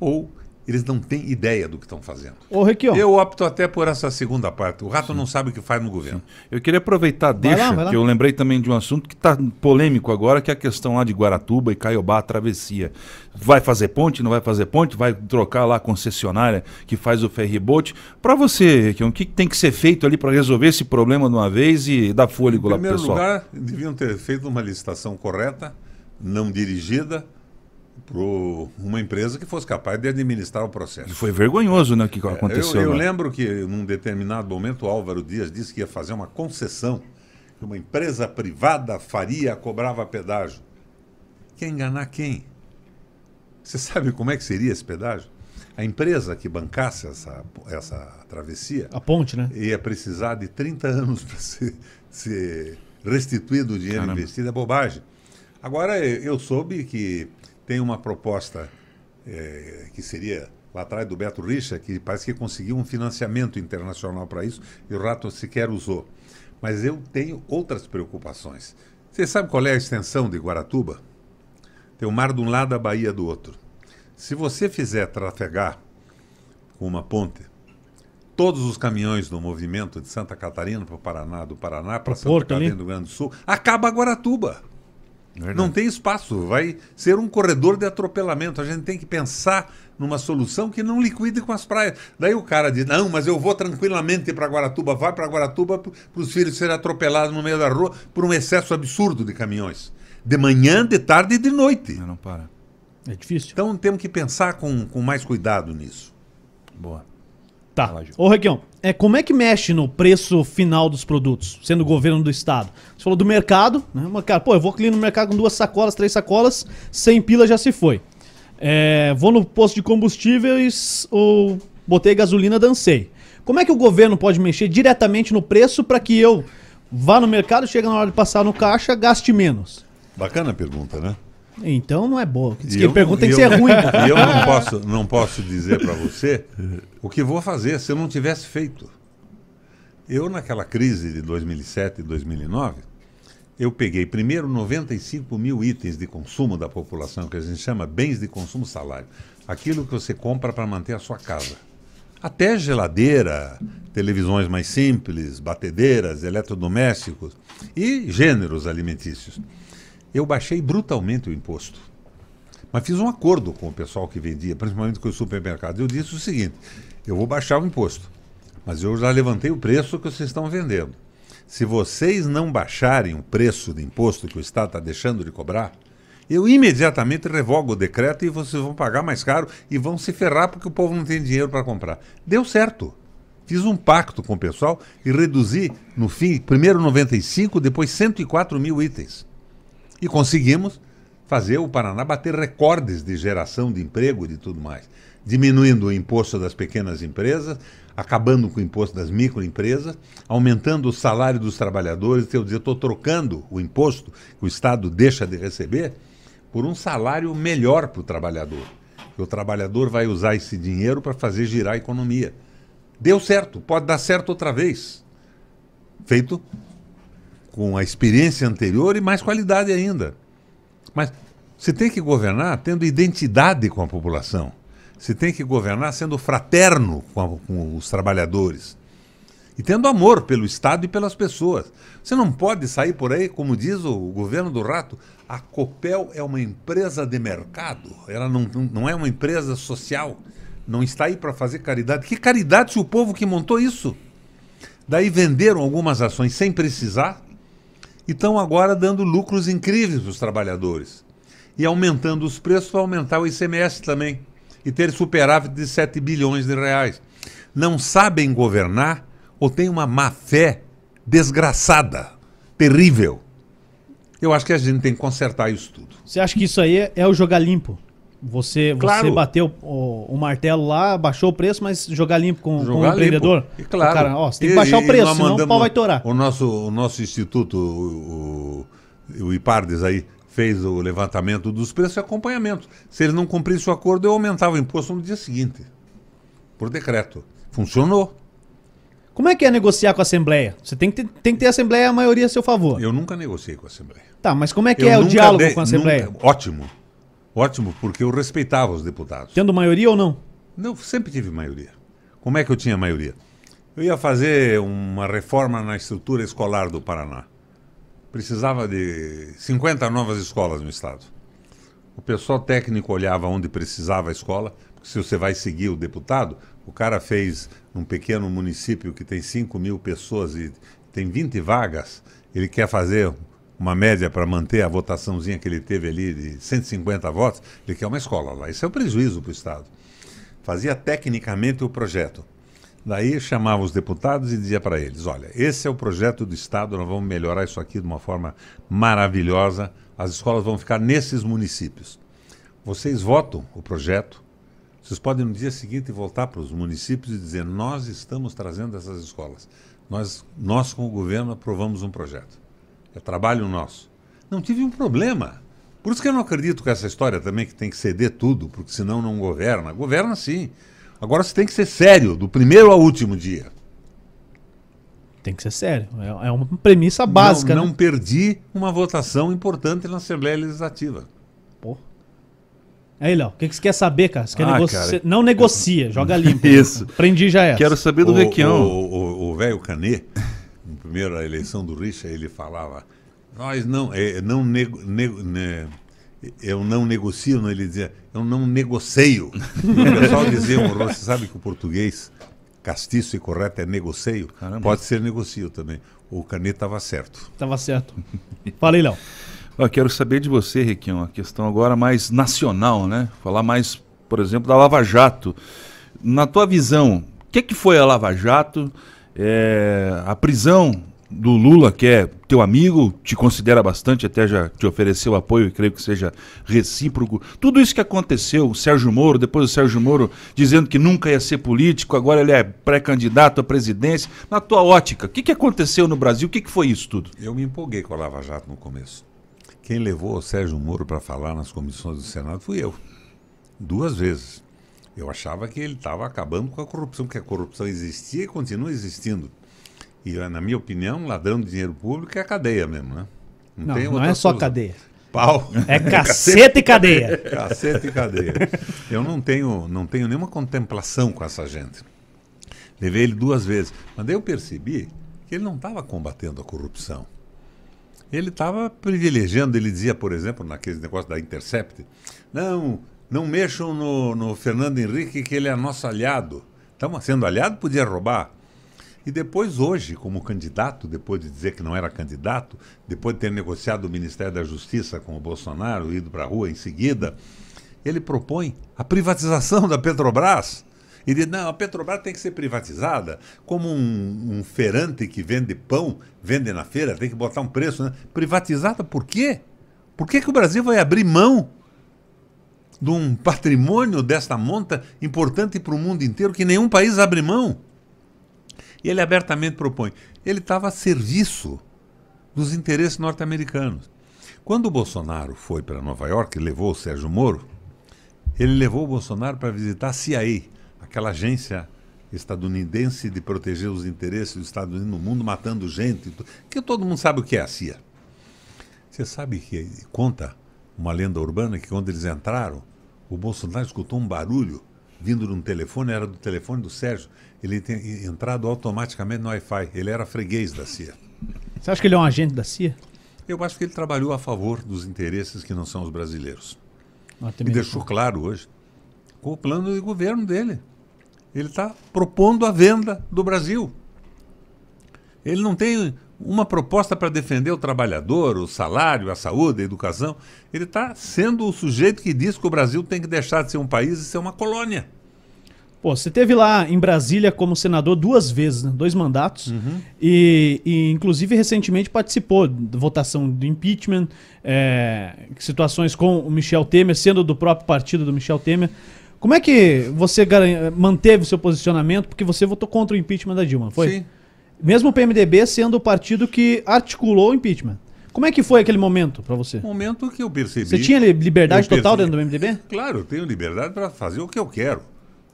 ou eles não têm ideia do que estão fazendo. Ô, Requião. Eu opto até por essa segunda parte. O rato Sim. não sabe o que faz no governo. Sim. Eu queria aproveitar, deixa, lá, lá. que eu lembrei também de um assunto que está polêmico agora, que é a questão lá de Guaratuba e Caiobá, a travessia. Vai fazer ponte, não vai fazer ponte? Vai trocar lá a concessionária que faz o ferryboat? Para você, Requião, o que tem que ser feito ali para resolver esse problema de uma vez e dar fôlego lá para o pessoal? Em primeiro lugar, deviam ter feito uma licitação correta, não dirigida, para uma empresa que fosse capaz de administrar o processo. E foi vergonhoso, né, o que aconteceu. Eu, eu lembro que, num determinado momento, o Álvaro Dias disse que ia fazer uma concessão que uma empresa privada faria, cobrava pedágio. Quer enganar quem? Você sabe como é que seria esse pedágio? A empresa que bancasse essa, essa travessia. A ponte, né? Ia precisar de 30 anos (laughs) para ser, ser restituído o dinheiro Caramba. investido. É bobagem. Agora, eu soube que tem uma proposta é, que seria lá atrás do Beto Richa, que parece que conseguiu um financiamento internacional para isso e o Rato sequer usou. Mas eu tenho outras preocupações. Você sabe qual é a extensão de Guaratuba? Tem o mar de um lado, a Bahia do outro. Se você fizer trafegar com uma ponte, todos os caminhões do movimento de Santa Catarina para o Paraná, do Paraná para Santa Porto, Catarina ali? do Rio Grande do Sul, acaba Guaratuba. Verdade. Não tem espaço, vai ser um corredor de atropelamento. A gente tem que pensar numa solução que não liquide com as praias. Daí o cara diz: não, mas eu vou tranquilamente para Guaratuba. Vai para Guaratuba para os filhos serem atropelados no meio da rua por um excesso absurdo de caminhões. De manhã, de tarde e de noite. Não, não para. É difícil. Então temos que pensar com, com mais cuidado nisso. Boa. Tá. Ô, Requião, é, como é que mexe no preço final dos produtos, sendo governo do estado? Você falou do mercado, né? Mas, cara, pô, eu vou ali no mercado com duas sacolas, três sacolas, 100 pila já se foi. É, vou no posto de combustíveis ou botei gasolina, dancei. Como é que o governo pode mexer diretamente no preço para que eu vá no mercado, chega na hora de passar no caixa, gaste menos? Bacana a pergunta, né? Então não é boa. Diz que pergunta tem que ser ruim. E eu não posso, não posso dizer para você o que vou fazer se eu não tivesse feito. Eu, naquela crise de 2007 e 2009, eu peguei primeiro 95 mil itens de consumo da população, que a gente chama bens de consumo salário. Aquilo que você compra para manter a sua casa. Até geladeira, televisões mais simples, batedeiras, eletrodomésticos e gêneros alimentícios eu baixei brutalmente o imposto. Mas fiz um acordo com o pessoal que vendia, principalmente com os supermercados. Eu disse o seguinte: eu vou baixar o imposto, mas eu já levantei o preço que vocês estão vendendo. Se vocês não baixarem o preço de imposto que o Estado está deixando de cobrar, eu imediatamente revogo o decreto e vocês vão pagar mais caro e vão se ferrar porque o povo não tem dinheiro para comprar. Deu certo. Fiz um pacto com o pessoal e reduzi, no fim, primeiro 95, depois 104 mil itens. E conseguimos fazer o Paraná bater recordes de geração de emprego e de tudo mais. Diminuindo o imposto das pequenas empresas, acabando com o imposto das microempresas, aumentando o salário dos trabalhadores, quer dizer, estou trocando o imposto que o Estado deixa de receber por um salário melhor para o trabalhador. O trabalhador vai usar esse dinheiro para fazer girar a economia. Deu certo, pode dar certo outra vez. Feito com a experiência anterior e mais qualidade ainda. Mas você tem que governar tendo identidade com a população. Você tem que governar sendo fraterno com, a, com, os trabalhadores. E tendo amor pelo Estado e pelas pessoas. Você não pode sair por aí, como diz o governo do Rato, a Copel é uma empresa de mercado, ela não, não é uma empresa social, não está aí para fazer caridade. Que caridade se o povo que montou isso? Daí venderam algumas ações sem precisar estão agora dando lucros incríveis para os trabalhadores. E aumentando os preços para aumentar o ICMS também e ter superávit de 7 bilhões de reais. Não sabem governar ou têm uma má fé desgraçada, terrível. Eu acho que a gente tem que consertar isso tudo. Você acha que isso aí é o jogar limpo? Você, Claro. você bateu o, o martelo lá, baixou o preço, mas jogar limpo com, com o Jogar empreendedor? E claro. O Cara, ó, você tem que E- baixar o e preço, nós senão o pau vai torar. O nosso, o nosso instituto, o, o, o IPARDES aí, fez o levantamento dos preços e acompanhamento. Se eles não cumprissem o acordo, eu aumentava o imposto no dia seguinte. Por decreto. Funcionou. Como é que é negociar com a Assembleia? Você tem que ter, tem que ter a Assembleia a maioria a seu favor. Eu nunca negociei com a Assembleia. Tá, mas como é que Eu é o diálogo dei- com a Assembleia? nunca- ótimo. Ótimo, porque eu respeitava os deputados. Tendo maioria ou não? Não, sempre tive maioria. Como é que eu tinha maioria? Eu ia fazer uma reforma na estrutura escolar do Paraná. Precisava de 50 novas escolas no estado. O pessoal técnico olhava onde precisava a escola, porque se você vai seguir o deputado, o cara fez num pequeno município que tem 5 mil pessoas e tem 20 vagas, ele quer fazer uma média para manter a votaçãozinha que ele teve ali de 150 votos, ele quer uma escola lá. Isso é um prejuízo para o Estado. Fazia tecnicamente o projeto. Daí chamava os deputados e dizia para eles: olha, esse é o projeto do Estado, nós vamos melhorar isso aqui de uma forma maravilhosa. As escolas vão ficar nesses municípios. Vocês votam o projeto, vocês podem no dia seguinte voltar para os municípios e dizer: nós estamos trazendo essas escolas. Nós, nós com o governo, aprovamos um projeto. É trabalho nosso. Não tive um problema. Por isso que eu não acredito com essa história também que tem que ceder tudo, porque senão não governa. Governa sim. Agora você tem que ser sério, do primeiro ao último dia. Tem que ser sério. É, é uma premissa básica, não, né? não perdi uma votação importante na Assembleia Legislativa. Pô. Aí, Léo, o que, que você quer saber, cara? Você quer Ah, negoci- cara. Não negocia, joga limpo. (laughs) Isso. Aprendi já essa. Quero saber do o, Requião. O velho Canet, na primeira eleição do Richa, ele falava: Nós não. eh, não nego, nego- ne- eu não negocio, não, ele dizia, eu não negocio. (laughs) o pessoal dizia, você sabe que o português castiço e correto é negocio? Caramba. Pode ser negocio também. O Canet estava certo. Tava certo. Fala aí, Léo. (laughs) Eu quero saber de você, Requião, a questão agora mais nacional, né? Falar mais, por exemplo, da Lava Jato. Na tua visão, o que, que foi a Lava Jato? É, a prisão do Lula, que é teu amigo, te considera bastante, até já te ofereceu apoio e creio que seja recíproco. Tudo isso que aconteceu, o Sérgio Moro, depois o Sérgio Moro dizendo que nunca ia ser político, agora ele é pré-candidato à presidência. Na tua ótica, o que, que aconteceu no Brasil? O que, que foi isso tudo? Eu me empolguei com a Lava Jato no começo. Quem levou o Sérgio Moro para falar nas comissões do Senado fui eu. Duas vezes. Eu achava que ele estava acabando com a corrupção, porque a corrupção existia e continua existindo. E, na minha opinião, ladrão de dinheiro público é a cadeia mesmo, né? Não, tem não é só solução. cadeia. Pau. É (laughs) cacete e cadeia. (laughs) Cacete e cadeia. Eu não tenho, não tenho nenhuma contemplação com essa gente. Levei ele duas vezes. Mas daí eu percebi que ele não estava combatendo a corrupção. Ele estava privilegiando, ele dizia, por exemplo, naquele negócio da Intercept, não, não mexam no, no Fernando Henrique que ele é nosso aliado. Estamos sendo aliado, podia roubar. E depois, hoje, como candidato, depois de dizer que não era candidato, depois de ter negociado o Ministério da Justiça com o Bolsonaro, ido para a rua em seguida, ele propõe a privatização da Petrobras. E diz, não, a Petrobras tem que ser privatizada, como um, um que vende pão, vende na feira, tem que botar um preço. Né? Privatizada por quê? Por que, que o Brasil vai abrir mão de um patrimônio desta monta importante para o mundo inteiro que nenhum país abre mão? E ele abertamente propõe. Ele estava a serviço dos interesses norte-americanos. Quando o Bolsonaro foi para Nova York e levou o Sérgio Moro, ele levou o Bolsonaro para visitar a CIA, aquela agência estadunidense de proteger os interesses dos Estados Unidos no mundo, matando gente, que todo mundo sabe o que é a CIA. Você sabe que conta uma lenda urbana que quando eles entraram, o Bolsonaro escutou um barulho vindo de um telefone, era do telefone do Sérgio. Ele tinha entrado automaticamente no Wi-Fi. Ele era freguês da CIA. Você acha que ele é um agente da CIA? Eu acho que ele trabalhou a favor dos interesses que não são os brasileiros. E deixou claro hoje com o plano de governo dele. Ele está propondo a venda do Brasil. Ele não tem uma proposta para defender o trabalhador, o salário, a saúde, a educação. Ele está sendo o sujeito que diz que o Brasil tem que deixar de ser um país e ser uma colônia. Pô, você teve lá em Brasília como senador duas vezes, né? dois mandatos, e, e, inclusive recentemente participou da votação do impeachment, é, situações com o Michel Temer, sendo do próprio partido do Michel Temer. Como é que você manteve o seu posicionamento? Porque você votou contra o impeachment da Dilma, foi? Sim. Mesmo o PMDB sendo o partido que articulou o impeachment. Como é que foi aquele momento pra você? Momento que eu percebi. Você tinha li- liberdade total percebi- dentro do MDB? Claro, eu tenho liberdade para fazer o que eu quero.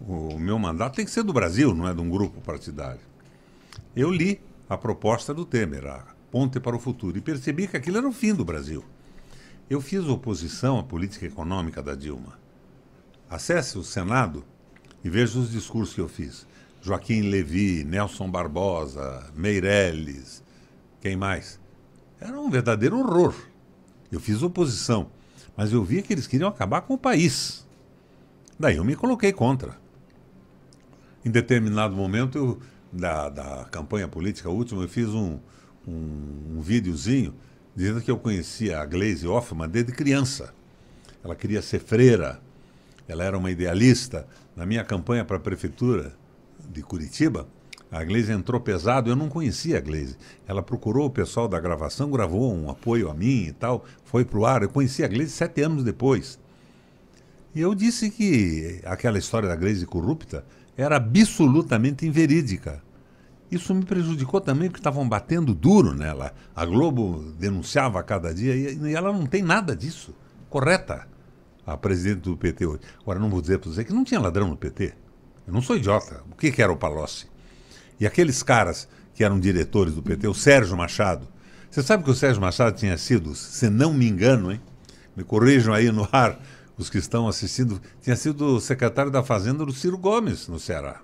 O meu mandato tem que ser do Brasil, não é de um grupo partidário. Eu li a proposta do Temer, a Ponte para o Futuro, e percebi que aquilo era o fim do Brasil. Eu fiz oposição à política econômica da Dilma. Acesse o Senado e veja os discursos que eu fiz. Joaquim Levi, Nelson Barbosa, Meirelles, quem mais? Era um verdadeiro horror. Eu fiz oposição, mas eu via que eles queriam acabar com o país. Daí eu me coloquei contra. Em determinado momento eu- da, da campanha política última, eu fiz um, um, um videozinho dizendo que eu conhecia a Glaze Hoffman desde criança. Ela queria ser freira, ela era uma idealista. Na minha campanha para a prefeitura de Curitiba, a Glaze entrou pesado, eu não conhecia a Glaze. Ela procurou o pessoal da gravação, gravou um apoio a mim e tal, foi para o ar. Eu conheci a Glaze sete anos depois. E eu disse que aquela história da Glaze corrupta era absolutamente inverídica. Isso me prejudicou também porque estavam batendo duro nela. A Globo denunciava a cada dia e ela não tem nada disso. Correta, a presidente do PT hoje. Agora, não vou dizer para você que não tinha ladrão no PT. Eu não sou idiota. O que, que era o Palocci? E aqueles caras que eram diretores do PT, o Sérgio Machado. Você sabe que o Sérgio Machado tinha sido, se não me engano, hein? Me corrijam aí no ar, os que estão assistindo, tinha sido secretário da Fazenda do Ciro Gomes, no Ceará.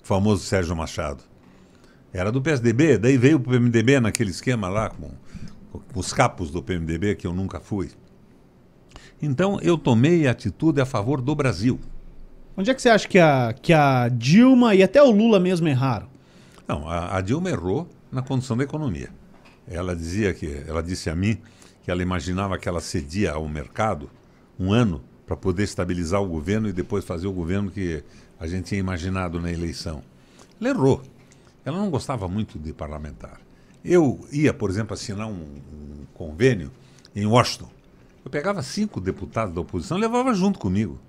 O famoso Sérgio Machado. Era do PSDB, daí veio para o PMDB naquele esquema lá, com, com os capos do PMDB, que eu nunca fui. Então eu tomei atitude a favor do Brasil. Onde é que você acha que a, que a Dilma e até o Lula mesmo erraram? Não, a, a Dilma errou na condução da economia. Ela dizia que, ela disse a mim que ela imaginava que ela cedia ao mercado um ano para poder estabilizar o governo e depois fazer o governo que a gente tinha imaginado na eleição. Ela errou. Ela não gostava muito de parlamentar. Eu ia, por exemplo, assinar um, um convênio em Washington. Eu pegava cinco deputados da oposição e levava junto comigo.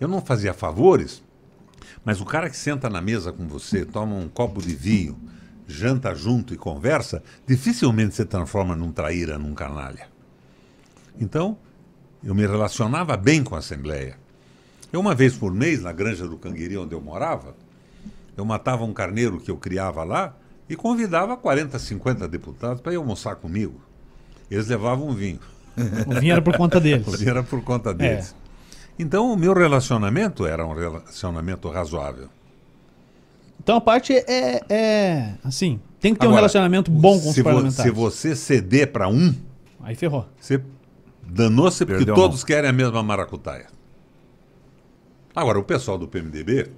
Eu não fazia favores, mas o cara que senta na mesa com você, toma um copo de vinho, janta junto e conversa, dificilmente se transforma num traíra, num canalha. Então, eu me relacionava bem com a Assembleia. Eu, uma vez por mês, na granja do Canguiri, onde eu morava, eu matava um carneiro que eu criava lá e convidava 40, 50 deputados para ir almoçar comigo. Eles levavam vinho. O vinho era por conta (laughs) deles. O vinho era por conta deles. Então, o meu relacionamento era um relacionamento razoável. Então a parte é, é, assim, tem que ter um Agora, relacionamento bom com os se, vo- parlamentares. se você ceder para um, Aí ferrou. você danou-se porque Perdeu todos querem a mesma maracutaia. Agora, o pessoal do PMDB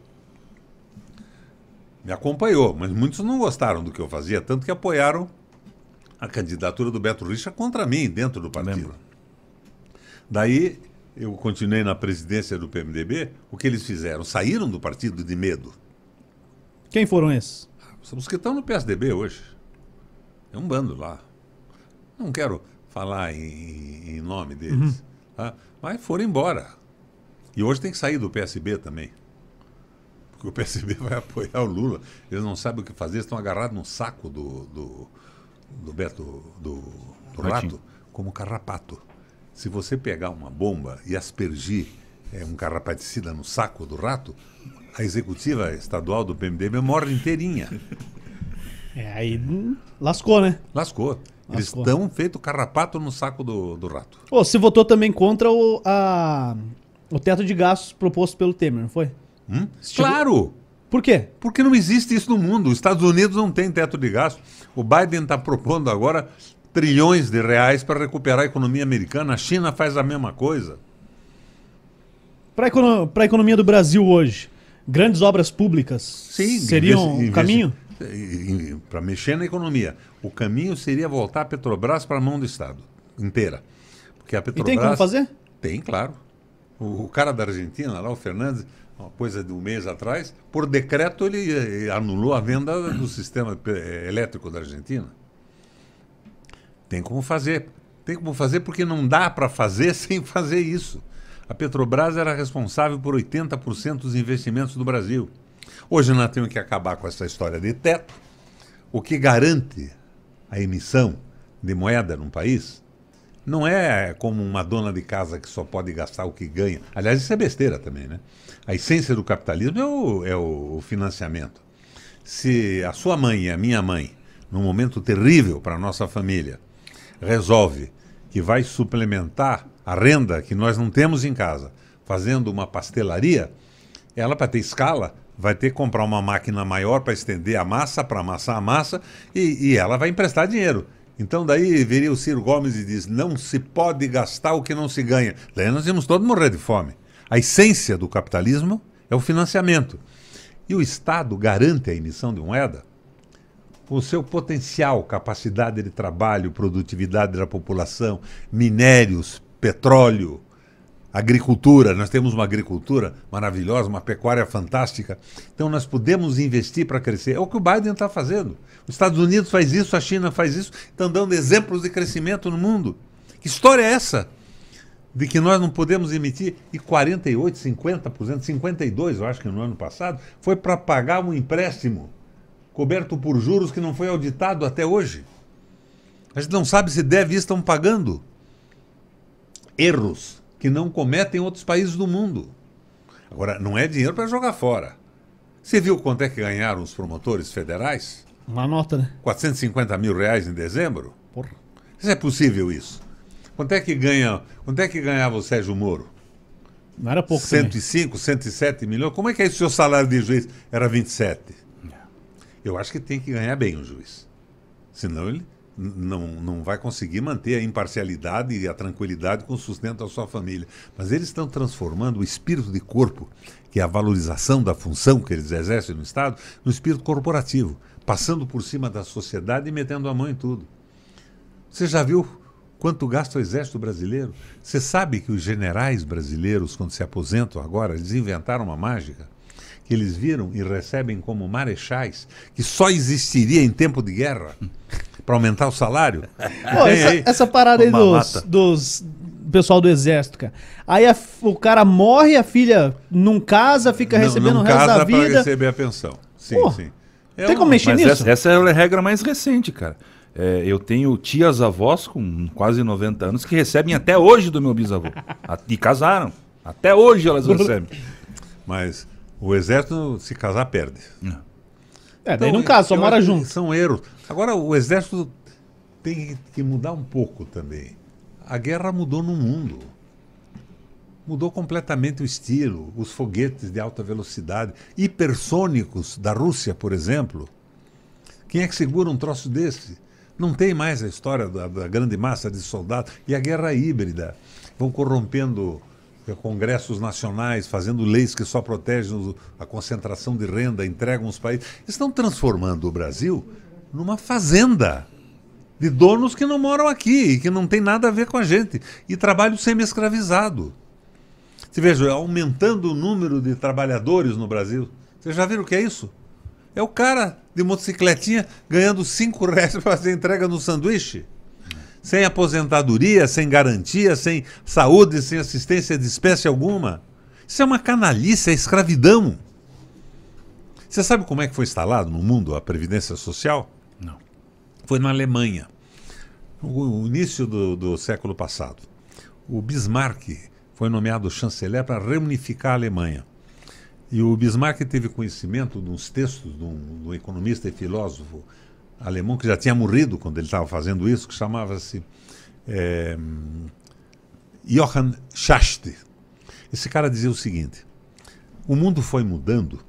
me acompanhou, mas muitos não gostaram do que eu fazia, tanto que apoiaram a candidatura do Beto Richa contra mim, dentro do partido. Lembro. Daí eu continuei na presidência do PMDB. O que eles fizeram? Saíram do partido de medo. Quem foram esses? Os que estão no PSDB hoje. É um bando lá. Não quero falar em, em nome deles. tá? Mas foram embora. E hoje tem que sair do PSB também. Porque o PSB (laughs) vai apoiar o Lula. Eles não sabem o que fazer, estão agarrados no saco do, do, do Beto, do, do rato, como carrapato. Se você pegar uma bomba e aspergir é, um carrapaticida no saco do rato, a executiva estadual do PMDB morre inteirinha. É, aí lascou, né? Lascou. Eles Lascou. estão feito carrapato no saco do, do rato. Ô, você votou também contra o, a, o teto de gastos proposto pelo Temer, não foi? Hum? Chegou- Claro! Por quê? Porque não existe isso no mundo. Os Estados Unidos não tem teto de gasto. O Biden está propondo agora trilhões de reais para recuperar a economia americana. A China faz a mesma coisa. Para a economia do Brasil hoje, grandes obras públicas seriam investe- um caminho? Para mexer na economia. O caminho seria voltar a Petrobras para a mão do Estado inteira. Porque a E Petrobras. tem como fazer? Tem, claro. O, o cara da Argentina, lá, o Fernandes, uma coisa de um mês atrás, por decreto ele eh, anulou a venda do sistema eh, elétrico da Argentina. Tem como fazer. Tem como fazer porque não dá para fazer (laughs) sem fazer isso. A Petrobras era responsável por 80% dos investimentos do Brasil. Hoje nós temos que acabar com essa história de teto. O que garante a emissão de moeda num país não é como uma dona de casa que só pode gastar o que ganha. Aliás, isso é besteira também, né? A essência do capitalismo é o, é o financiamento. Se a sua mãe e a minha mãe, num momento terrível para a nossa família, resolve que vai suplementar a renda que nós não temos em casa, fazendo uma pastelaria, ela, para ter escala, vai ter que comprar uma máquina maior para estender a massa, para amassar a massa, e, e ela vai emprestar dinheiro. Então daí viria o Ciro Gomes e diz, não se pode gastar o que não se ganha. Daí nós íamos todos morrer de fome. A essência do capitalismo é o financiamento. E o Estado garante a emissão de moeda o seu potencial, capacidade de trabalho, produtividade da população, minérios, petróleo, agricultura. Nós temos uma agricultura maravilhosa, uma pecuária fantástica. Então nós podemos investir para crescer. É o que o Biden está fazendo. Os Estados Unidos faz isso, a China faz isso, estão dando exemplos de crescimento no mundo. Que história é essa? De que nós não podemos emitir, e 48, 50%, 52%, eu acho que no ano passado, foi para pagar um empréstimo coberto por juros que não foi auditado até hoje. A gente não sabe se deve e estão pagando. Erros que não cometem outros países do mundo. Agora, não é dinheiro para jogar fora. Você viu quanto é que ganharam os promotores federais? Uma nota, né? 450 mil reais em dezembro? Porra. Se é possível isso. Quanto é que ganha, quanto é que ganhava o Sérgio Moro? Não era pouco também. 105, 107 milhões? Como é que é isso? O seu salário de juiz era 27. Eu acho que tem que ganhar bem o juiz. Senão ele não, não vai conseguir manter a imparcialidade e a tranquilidade com o sustento da sua família. Mas eles estão transformando o espírito de corpo, que é a valorização da função que eles exercem no Estado, no espírito corporativo, passando por cima da sociedade e metendo a mão em tudo. Você já viu quanto gasta o exército brasileiro? Você sabe que os generais brasileiros, quando se aposentam agora, eles inventaram uma mágica que eles viram e recebem como marechais, que só existiria em tempo de guerra (laughs) para aumentar o salário. Pô, essa, aí essa parada aí dos, dos pessoal do exército, cara. Aí a o cara morre, a filha não casa, fica Não- recebendo não o resto casa da para vida. receber a pensão. Sim, Pô, sim. É tem como mexer Mas nisso? essa, essa é a regra mais recente, cara. É, eu tenho tias avós com quase 90 anos que recebem até hoje do meu bisavô. (laughs) A- E casaram. Até hoje elas (laughs) recebem. Mas o exército, se casar, perde. É, daí Então, não casa, só mora junto. São erros. Agora, o exército tem que mudar um pouco também. A guerra mudou no mundo. Mudou completamente o estilo, os foguetes de alta velocidade, hipersônicos da Rússia, por exemplo. Quem é que segura um troço desse? Não tem mais a história da, da grande massa de soldados. E a guerra híbrida. Vão corrompendo congressos nacionais, fazendo leis que só protegem a concentração de renda, entregam os países. Estão transformando o Brasil numa fazenda de donos que não moram aqui e que não tem nada a ver com a gente. E trabalho semi-escravizado. Você veja, aumentando o número de trabalhadores no Brasil. Vocês já viram o que é isso? É o cara de motocicletinha ganhando 5 reais (laughs) para fazer entrega no sanduíche. Sem aposentadoria, sem garantia, sem saúde, sem assistência de espécie alguma. Isso é uma canalice, é escravidão. Você sabe como é que foi instalado no mundo a Previdência Social? Não. Foi na Alemanha, no início do, do século passado. O Bismarck foi nomeado chanceler para reunificar a Alemanha. E o Bismarck teve conhecimento de uns textos de um, de um economista e filósofo alemão que já tinha morrido quando ele estava fazendo isso, que chamava-se é, Johann Schacht. Esse cara dizia o seguinte: o mundo foi mudando,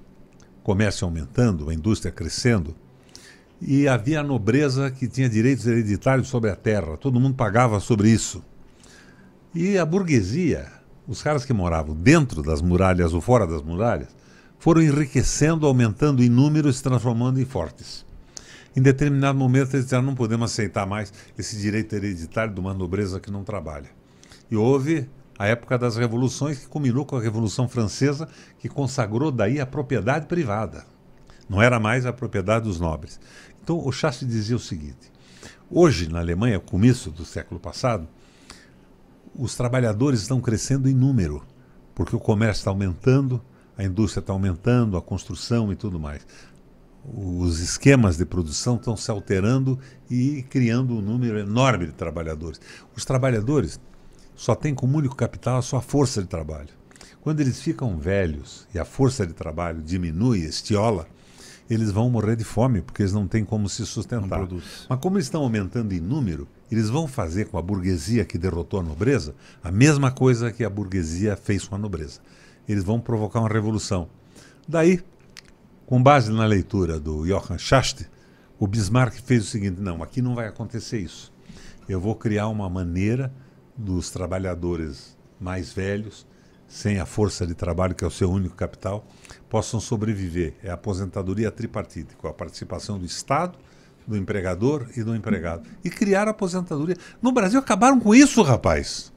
comércio aumentando, a indústria crescendo, e havia a nobreza que tinha direitos hereditários sobre a terra, todo mundo pagava sobre isso. E a burguesia, os caras que moravam dentro das muralhas ou fora das muralhas, foram enriquecendo, aumentando em número e se transformando em fortes. Em determinado momento, eles disseram: não podemos aceitar mais esse direito hereditário de uma nobreza que não trabalha. E houve a época das revoluções, que culminou com a Revolução Francesa, que consagrou daí a propriedade privada. Não era mais a propriedade dos nobres. Então, o Chassi dizia o seguinte: hoje, na Alemanha, começo do século passado, os trabalhadores estão crescendo em número, porque o comércio está aumentando, a indústria está aumentando, a construção e tudo mais. Os esquemas de produção estão se alterando e criando um número enorme de trabalhadores. Os trabalhadores só têm como único capital a sua força de trabalho. Quando eles ficam velhos e a força de trabalho diminui, estiola, eles vão morrer de fome, porque eles não têm como se sustentar. Mas como eles estão aumentando em número, eles vão fazer com a burguesia que derrotou a nobreza a mesma coisa que a burguesia fez com a nobreza. Eles vão provocar uma revolução. Daí, com base na leitura do Johann Schacht, o Bismarck fez o seguinte: não, aqui não vai acontecer isso. Eu vou criar uma maneira dos trabalhadores mais velhos, sem a força de trabalho, que é o seu único capital, possam sobreviver. É a aposentadoria tripartite, com a participação do Estado, do empregador e do empregado. E criar a aposentadoria. No Brasil acabaram com isso, rapaz.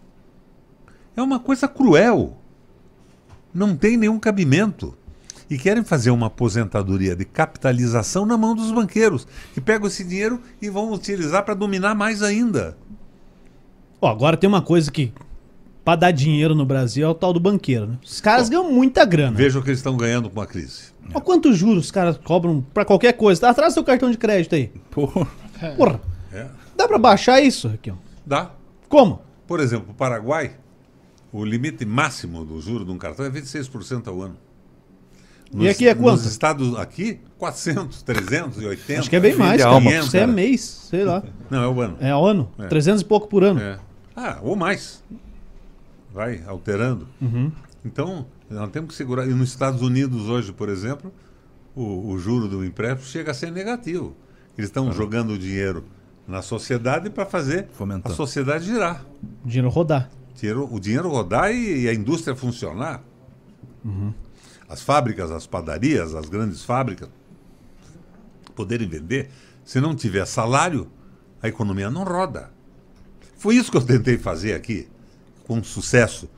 É uma coisa cruel. Não tem nenhum cabimento. E querem fazer uma aposentadoria de capitalização na mão dos banqueiros, que pegam esse dinheiro e vão utilizar para dominar mais ainda. Ó, agora tem uma coisa que pra dar dinheiro no Brasil é o tal do banqueiro, né? Os caras ganham muita grana. Veja o que eles estão ganhando com a crise. Olha quantos juros os caras cobram pra qualquer coisa. Tá atrás do seu cartão de crédito aí. Porra. Porra, É. dá pra baixar isso, Raquel? Dá. Como? Por exemplo, o Paraguai, o limite máximo do juro de um cartão é 26% ao ano. E aqui é quanto? Nos estados aqui, 400, 380. Acho que é bem mais, Filha cara. alma, Isso é cara. mês, sei lá. Não, é o ano. É ano. É. 300 e pouco por ano. É. Ah, ou mais. Vai alterando. Uhum. Então, nós temos que segurar. E nos Estados Unidos hoje, por exemplo, o, o juro do empréstimo chega a ser negativo. Eles estão jogando o dinheiro na sociedade para fazer Fomentando. a sociedade girar. O dinheiro rodar. Dinheiro- o dinheiro rodar e, e a indústria funcionar. As fábricas, as padarias, as grandes fábricas poderem vender. Se não tiver salário, a economia não roda. Foi isso que eu tentei fazer aqui, com sucesso,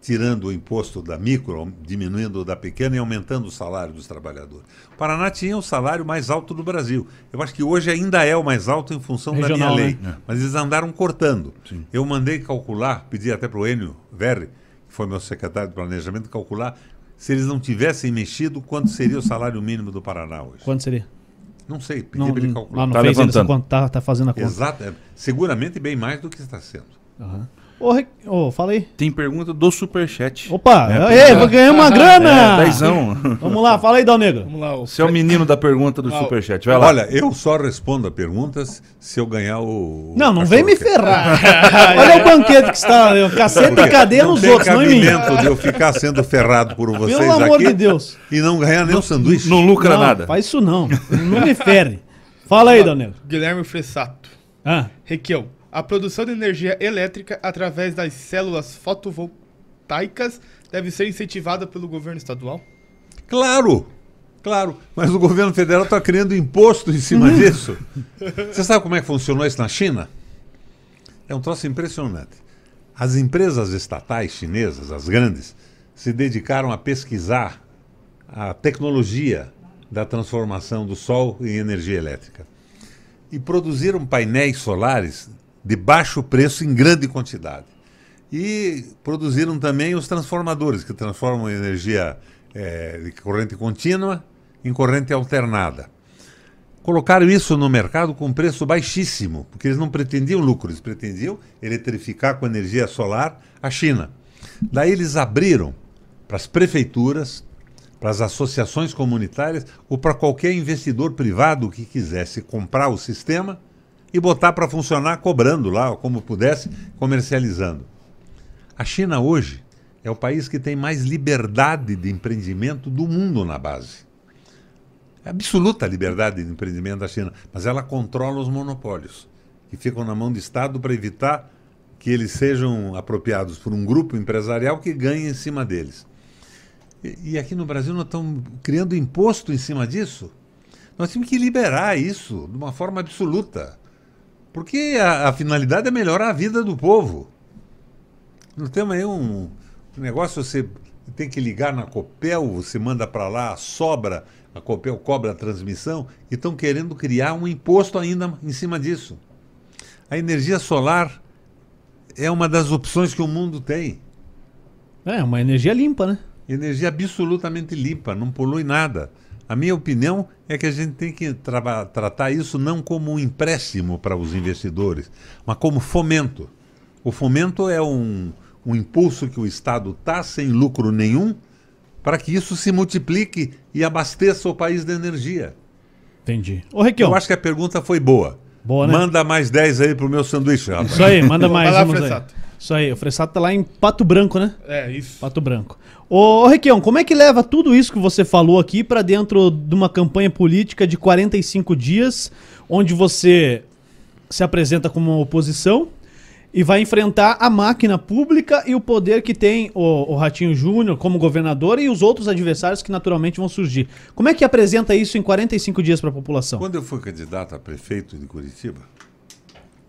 tirando o imposto da micro, diminuindo o da pequena e aumentando o salário dos trabalhadores. O Paraná tinha o salário mais alto do Brasil. Eu acho que hoje ainda é o mais alto em função Regional, da minha lei. né? Mas eles andaram cortando. Eu mandei calcular, pedi até para o Enio Verri, que foi meu secretário de planejamento, calcular se eles não tivessem mexido, quanto seria o salário mínimo do Paraná hoje. Quanto seria? Não sei, pedi Não, para ele lá calcular. não Tá fez levantando. conta. Tá, tá fazendo a conta. Exato, é, seguramente bem mais do que está sendo. Aham. Ô, Re- ô, fala aí. Tem pergunta do Superchat. Opa, É, ei, vou ganhar uma grana! É, dezão. (laughs) Vamos lá, fala aí, Dal Negro. Vamos lá, o Você é o menino da pergunta do Ah, Superchat. Vai lá. Olha, eu só respondo a perguntas se eu ganhar o. Não, não vem me ferrar. (laughs) Olha o banquete que está. O cacete da cadeia não nos outros, não em mim. cabimento de eu ficar sendo ferrado por vocês Pelo amor aqui de Deus. e não ganhar nem um sanduíche. Não lucra não, nada. Faz isso não. Não me ferre. Fala aí, Dal Negro. Guilherme Fressato. Ah, Requião, a produção de energia elétrica através das células fotovoltaicas deve ser incentivada pelo governo estadual? Claro, claro. Mas o governo federal está criando imposto em cima (laughs) disso. Você sabe como é que funcionou isso na China? É um troço impressionante. As empresas estatais chinesas, as grandes, se dedicaram a pesquisar a tecnologia da transformação do sol em energia elétrica. E produziram painéis solares de baixo preço em grande quantidade. E produziram também os transformadores, que transformam energia é, de corrente contínua em corrente alternada. Colocaram isso no mercado com preço baixíssimo, porque eles não pretendiam lucro, eles pretendiam eletrificar com energia solar a China. Daí eles abriram para as prefeituras, para as associações comunitárias ou para qualquer investidor privado que quisesse comprar o sistema e botar para funcionar cobrando lá, como pudesse, comercializando. A China hoje é o país que tem mais liberdade de empreendimento do mundo na base. É absoluta liberdade de empreendimento da China, mas ela controla os monopólios, que ficam na mão do Estado para evitar que eles sejam apropriados por um grupo empresarial que ganhe em cima deles. E, e aqui no Brasil nós estamos criando imposto em cima disso. Nós temos que liberar isso de uma forma absoluta. Porque a, a finalidade é melhorar a vida do povo. Nós temos aí um, um negócio, você tem que ligar na Copel, você manda para lá, sobra, a Copel cobra a transmissão, e estão querendo criar um imposto ainda em cima disso. A energia solar é uma das opções que o mundo tem. É, uma energia limpa, né? Energia absolutamente limpa, não polui nada. A minha opinião é que a gente tem que tra tratar isso não como um empréstimo para os investidores, mas como fomento. O fomento é um, um impulso que o Estado está sem lucro nenhum para que isso se multiplique e abasteça o país de energia. Entendi. Ô, Requião. Eu acho que a pergunta foi boa. Boa, né? Manda mais 10 aí pro meu sanduíche, rapaz. Isso aí, manda (laughs) mais. Vai lá, vamos aí. Fressato. Isso aí, o Fressato tá lá em Pato Branco, né? É, isso. Pato Branco. Ô, ô Requião, como é que leva tudo isso que você falou aqui pra dentro de uma campanha política de 45 dias, onde você se apresenta como uma oposição e vai enfrentar a máquina pública e o poder que tem o, o Ratinho Júnior como governador e os outros adversários que naturalmente vão surgir. Como é que apresenta isso em 45 dias para a população? Quando eu fui candidato a prefeito de Curitiba,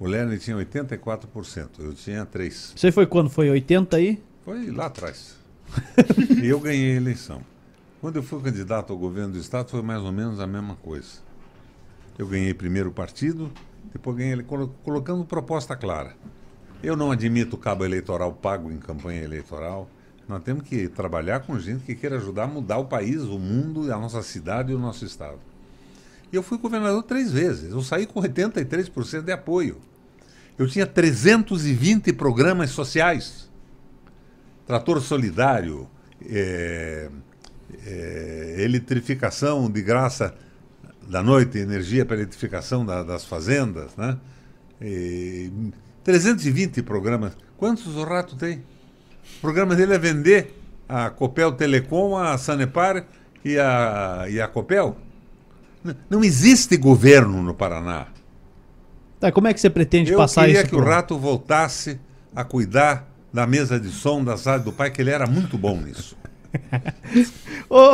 o Lerner tinha 84%, eu tinha 3%. Você foi quando? Foi 80 aí? Foi lá atrás. e eu ganhei a eleição. Quando eu fui candidato ao governo do Estado, foi mais ou menos a mesma coisa. Eu ganhei primeiro o partido, depois ganhei ele colo- colocando proposta clara. Eu não admito cabo eleitoral pago em campanha eleitoral. Nós temos que trabalhar com gente que queira ajudar a mudar o país, o mundo, a nossa cidade e o nosso Estado. E eu fui governador três vezes. Eu saí com 83% de apoio. Eu tinha 320 programas sociais. Trator solidário, é, é, eletrificação de graça da noite, energia para eletrificação da- das fazendas, né? E 320 programas. Quantos o Rato tem? O programa dele é vender a Copel Telecom, a Sanepar e a, e a Copel. Não existe governo no Paraná. Tá, como é que você pretende Eu passar queria isso? que o pro- Rato voltasse a cuidar da mesa de som da sala do pai, que ele era muito bom nisso. (laughs)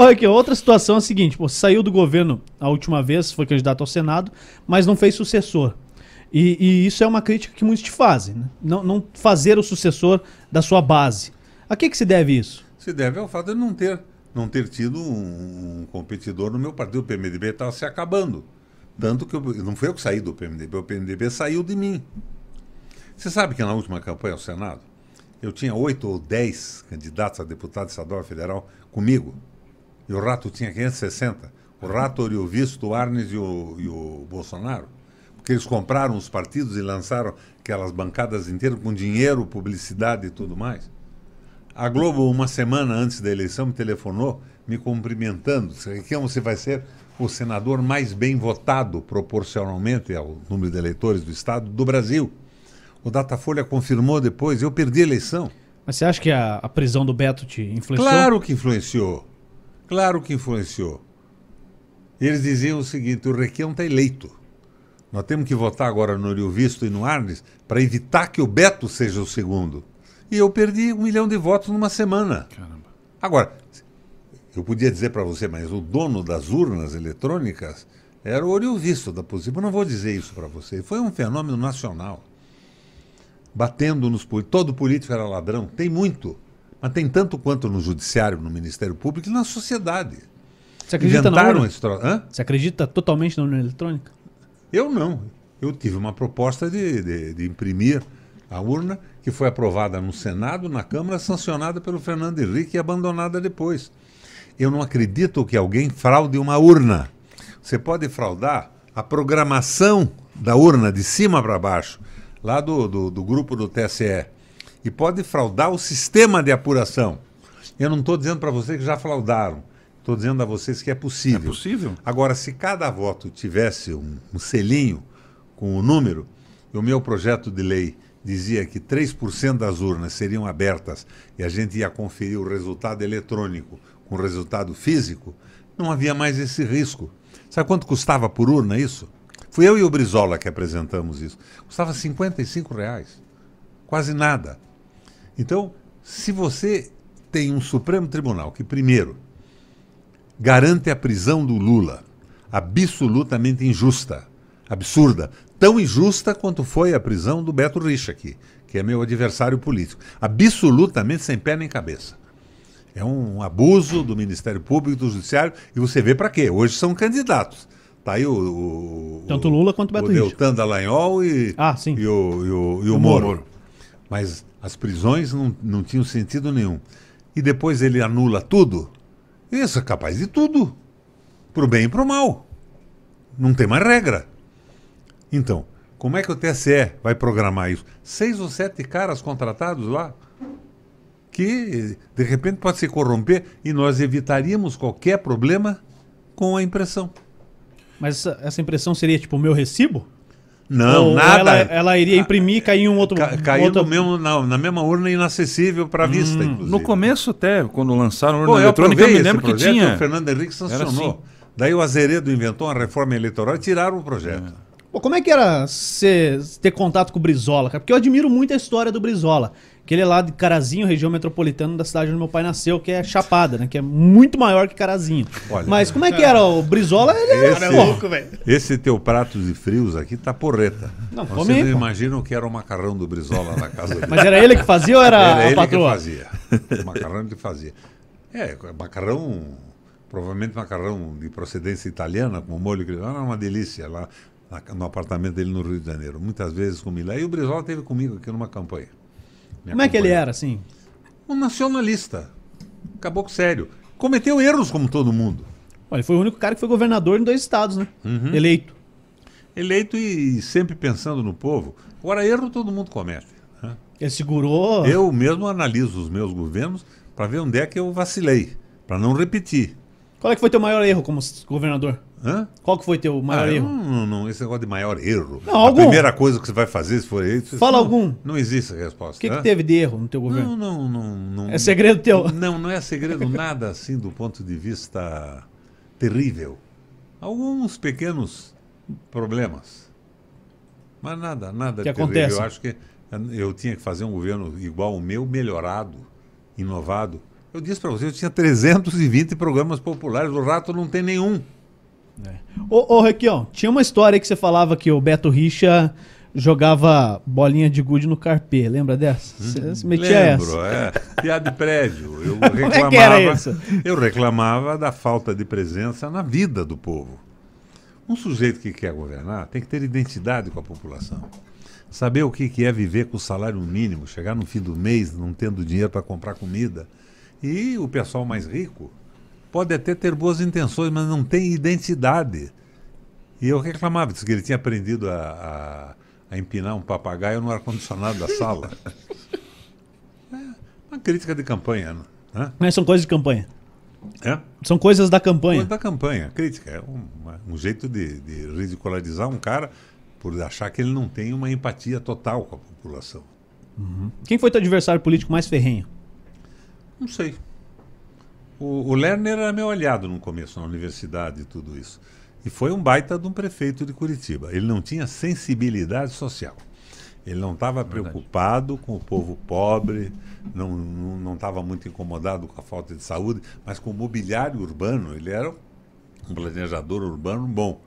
Requião, outra situação é a seguinte: pô, você saiu do governo a última vez, foi candidato ao Senado, mas não fez sucessor. E, e isso é uma crítica que muitos te fazem, né? Não, não fazer o sucessor da sua base. A que, que se deve isso? Se deve ao fato de não ter, não ter tido um, um competidor no meu partido. O PMDB estava se acabando. Tanto que eu, não foi eu que saí do PMDB, o PMDB saiu de mim. Você sabe que na última campanha ao Senado, eu tinha oito ou dez candidatos a deputado estadual federal comigo. E o Rato tinha 560. O Rato, o Oriovisto, o Arnes e o, e o Bolsonaro. Porque eles compraram os partidos e lançaram aquelas bancadas inteiras com dinheiro, publicidade e tudo mais. A Globo, uma semana antes da eleição, me telefonou me cumprimentando. Disse, que você vai ser o senador mais bem votado proporcionalmente ao número de eleitores do Estado do Brasil. O Datafolha confirmou depois, eu perdi a eleição. Mas você acha que a, a prisão do Beto te influenciou? Claro que influenciou. Claro que influenciou. Eles diziam o seguinte: o Requião está eleito. Nós temos que votar agora no Rio Visto e no Arnes para evitar que o Beto seja o segundo. E eu perdi um milhão de votos numa semana. Caramba. Agora, eu podia dizer para você, mas o dono das urnas eletrônicas era o Orio Visto da Positivo. Eu não vou dizer isso para você. Foi um fenômeno nacional. Batendo nos políticos. Todo político era ladrão. Tem muito. Mas tem tanto quanto no judiciário, no Ministério Público e na sociedade. Você acredita na Inventaram troço. Hã? Você acredita totalmente na urna eletrônica? Eu não. eu tive uma proposta de, de, de imprimir a urna, que foi aprovada no Senado, na Câmara, sancionada pelo Fernando Henrique e abandonada depois. Eu não acredito que alguém fraude uma urna. Você pode fraudar a programação da urna de cima para baixo, lá do, do, do grupo do TSE, e pode fraudar o sistema de apuração. Eu não estou dizendo para vocês que já fraudaram. Estou dizendo a vocês que é possível. É possível? Agora, se cada voto tivesse um, um selinho com o número, o meu projeto de lei dizia que 3% das urnas seriam abertas e a gente ia conferir o resultado eletrônico com resultado físico, não havia mais esse risco. Sabe quanto custava por urna isso? Fui eu e o Brizola que apresentamos isso. Custava 55 reais. Quase nada. Então, se você tem um Supremo Tribunal que, primeiro, garante a prisão do Lula, absolutamente injusta, absurda, tão injusta quanto foi a prisão do Beto Richa aqui, que é meu adversário político, absolutamente sem pé nem cabeça. É um abuso do Ministério Público, do Judiciário, e você vê para quê? Hoje são candidatos. Tá aí o. o Tanto Lula quanto o Beto o. Deltan Dallagnol e, Ah, sim. e o, e o, e o O Moro. Moro. Mas as prisões não, não tinham sentido nenhum. E depois ele anula tudo. Isso é capaz de tudo. Pro bem e pro mal. Não tem mais regra. Então, como é que o TSE vai programar isso? Seis ou sete caras contratados lá que de repente pode se corromper e nós evitaríamos qualquer problema com a impressão. Mas essa, essa impressão seria tipo o meu recibo? Não, Ou nada. Ela, ela iria imprimir e cair em um outro. Ca um caiu outro... no mesmo, na, na mesma urna inacessível para a vista, inclusive. No começo até, quando lançaram a urna Pô, eu eletrônica, eu aprovei me esse lembro que projeto, tinha. O Fernando Henrique sancionou. assim. Daí o Azeredo inventou uma reforma eleitoral e tiraram o projeto. Pô, como é que era cê ter contato com o Brizola, cara? Porque eu admiro muito a história do Brizola. Que ele é lá de Carazinho, região metropolitana da cidade onde meu pai nasceu, que é Chapada, né? Que é muito maior que Carazinho. Olha. Mas como é que era? O Brizola, ele era, Esse- é louco, velho. Esse teu prato de frios aqui tá porreta. Não, come Vocês não pô. imaginam que era o macarrão do Brizola na casa (laughs) dele. Mas era ele que fazia ou era, Era a ele patroa? que fazia. O (laughs) macarrão ele fazia. É, macarrão, provavelmente macarrão de procedência italiana, com molho que era uma delícia lá na- no apartamento dele no Rio de Janeiro. Muitas vezes comi lá. E o Brizola esteve comigo aqui numa campanha. Como é que ele era, assim? Um nacionalista. Caboclo sério. Cometeu erros como todo mundo. Olha, ele foi o único cara que foi governador em dois estados, né? Uhum. Eleito. Eleito e sempre pensando no povo. Agora, erro todo mundo comete. né? Ele segurou. Eu mesmo analiso os meus governos para ver onde é que eu vacilei, para não repetir. Qual é que foi teu maior erro como governador? Hã? Qual que foi teu maior Ah, erro? Não, não, esse negócio de maior erro. Não, a algum. primeira coisa que você vai fazer se for isso. Fala não, algum. Não existe a resposta. O que, que teve de erro no teu governo? Não, não, não, não. É segredo teu. Não, não é segredo (laughs) nada assim do ponto de vista terrível. Alguns pequenos problemas. Mas nada, nada Que terrível. acontece. Eu acho que eu tinha que fazer um governo igual o meu, melhorado, inovado. Eu disse para você, eu tinha 320 programas populares, o rato não tem nenhum. Ô, ô Requião, tinha uma história aí que você falava que o Beto Richa jogava bolinha de gude no carpê. Lembra dessa? Você se metia Lembro, essa. é. Piada de prédio. Eu (laughs) é reclamava, isso? eu reclamava da falta de presença na vida do povo. Um sujeito que quer governar tem que ter identidade com a população. Saber o que é viver com o salário mínimo, chegar no fim do mês não tendo dinheiro para comprar comida. E o pessoal mais rico pode até ter boas intenções, mas não tem identidade. E eu reclamava, disse que ele tinha aprendido a, a, a empinar um papagaio no ar-condicionado da sala. (laughs) É uma crítica de campanha, né? Mas são coisas de campanha. É? São coisas da campanha. da campanha, crítica. É um, um jeito de, de ridicularizar um cara por achar que ele não tem uma empatia total com a população. Quem foi teu adversário político mais ferrenho? Não sei. O, o Lerner era meu aliado no começo, na universidade e tudo isso. E foi um baita de um prefeito de Curitiba. Ele não tinha sensibilidade social. Ele não estava preocupado com o povo pobre, não estava muito incomodado com a falta de saúde, mas com o mobiliário urbano. Ele era um planejador urbano bom.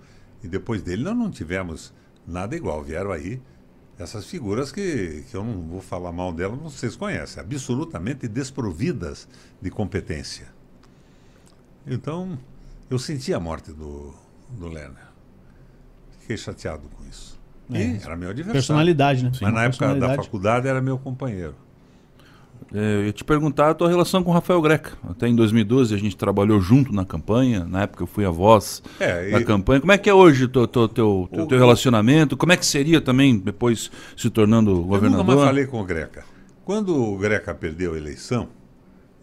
E depois dele nós não tivemos nada igual. Vieram aí essas figuras que, que eu não vou falar mal delas, vocês conhecem, absolutamente desprovidas de competência. Então, eu senti a morte do, do Lerner. Fiquei chateado com isso. E era meu adversário. Personalidade, né? Mas na época da faculdade era meu companheiro. É, eu ia te perguntar a tua relação com o Rafael Greca. Até em 2012 a gente trabalhou junto na campanha. Na época eu fui a voz É, da e- campanha. Como é que é hoje o teu, teu, teu, O- teu relacionamento? Como é que seria também depois se tornando Eu nunca governador? mais falei com o Greca. Quando o Greca perdeu a eleição,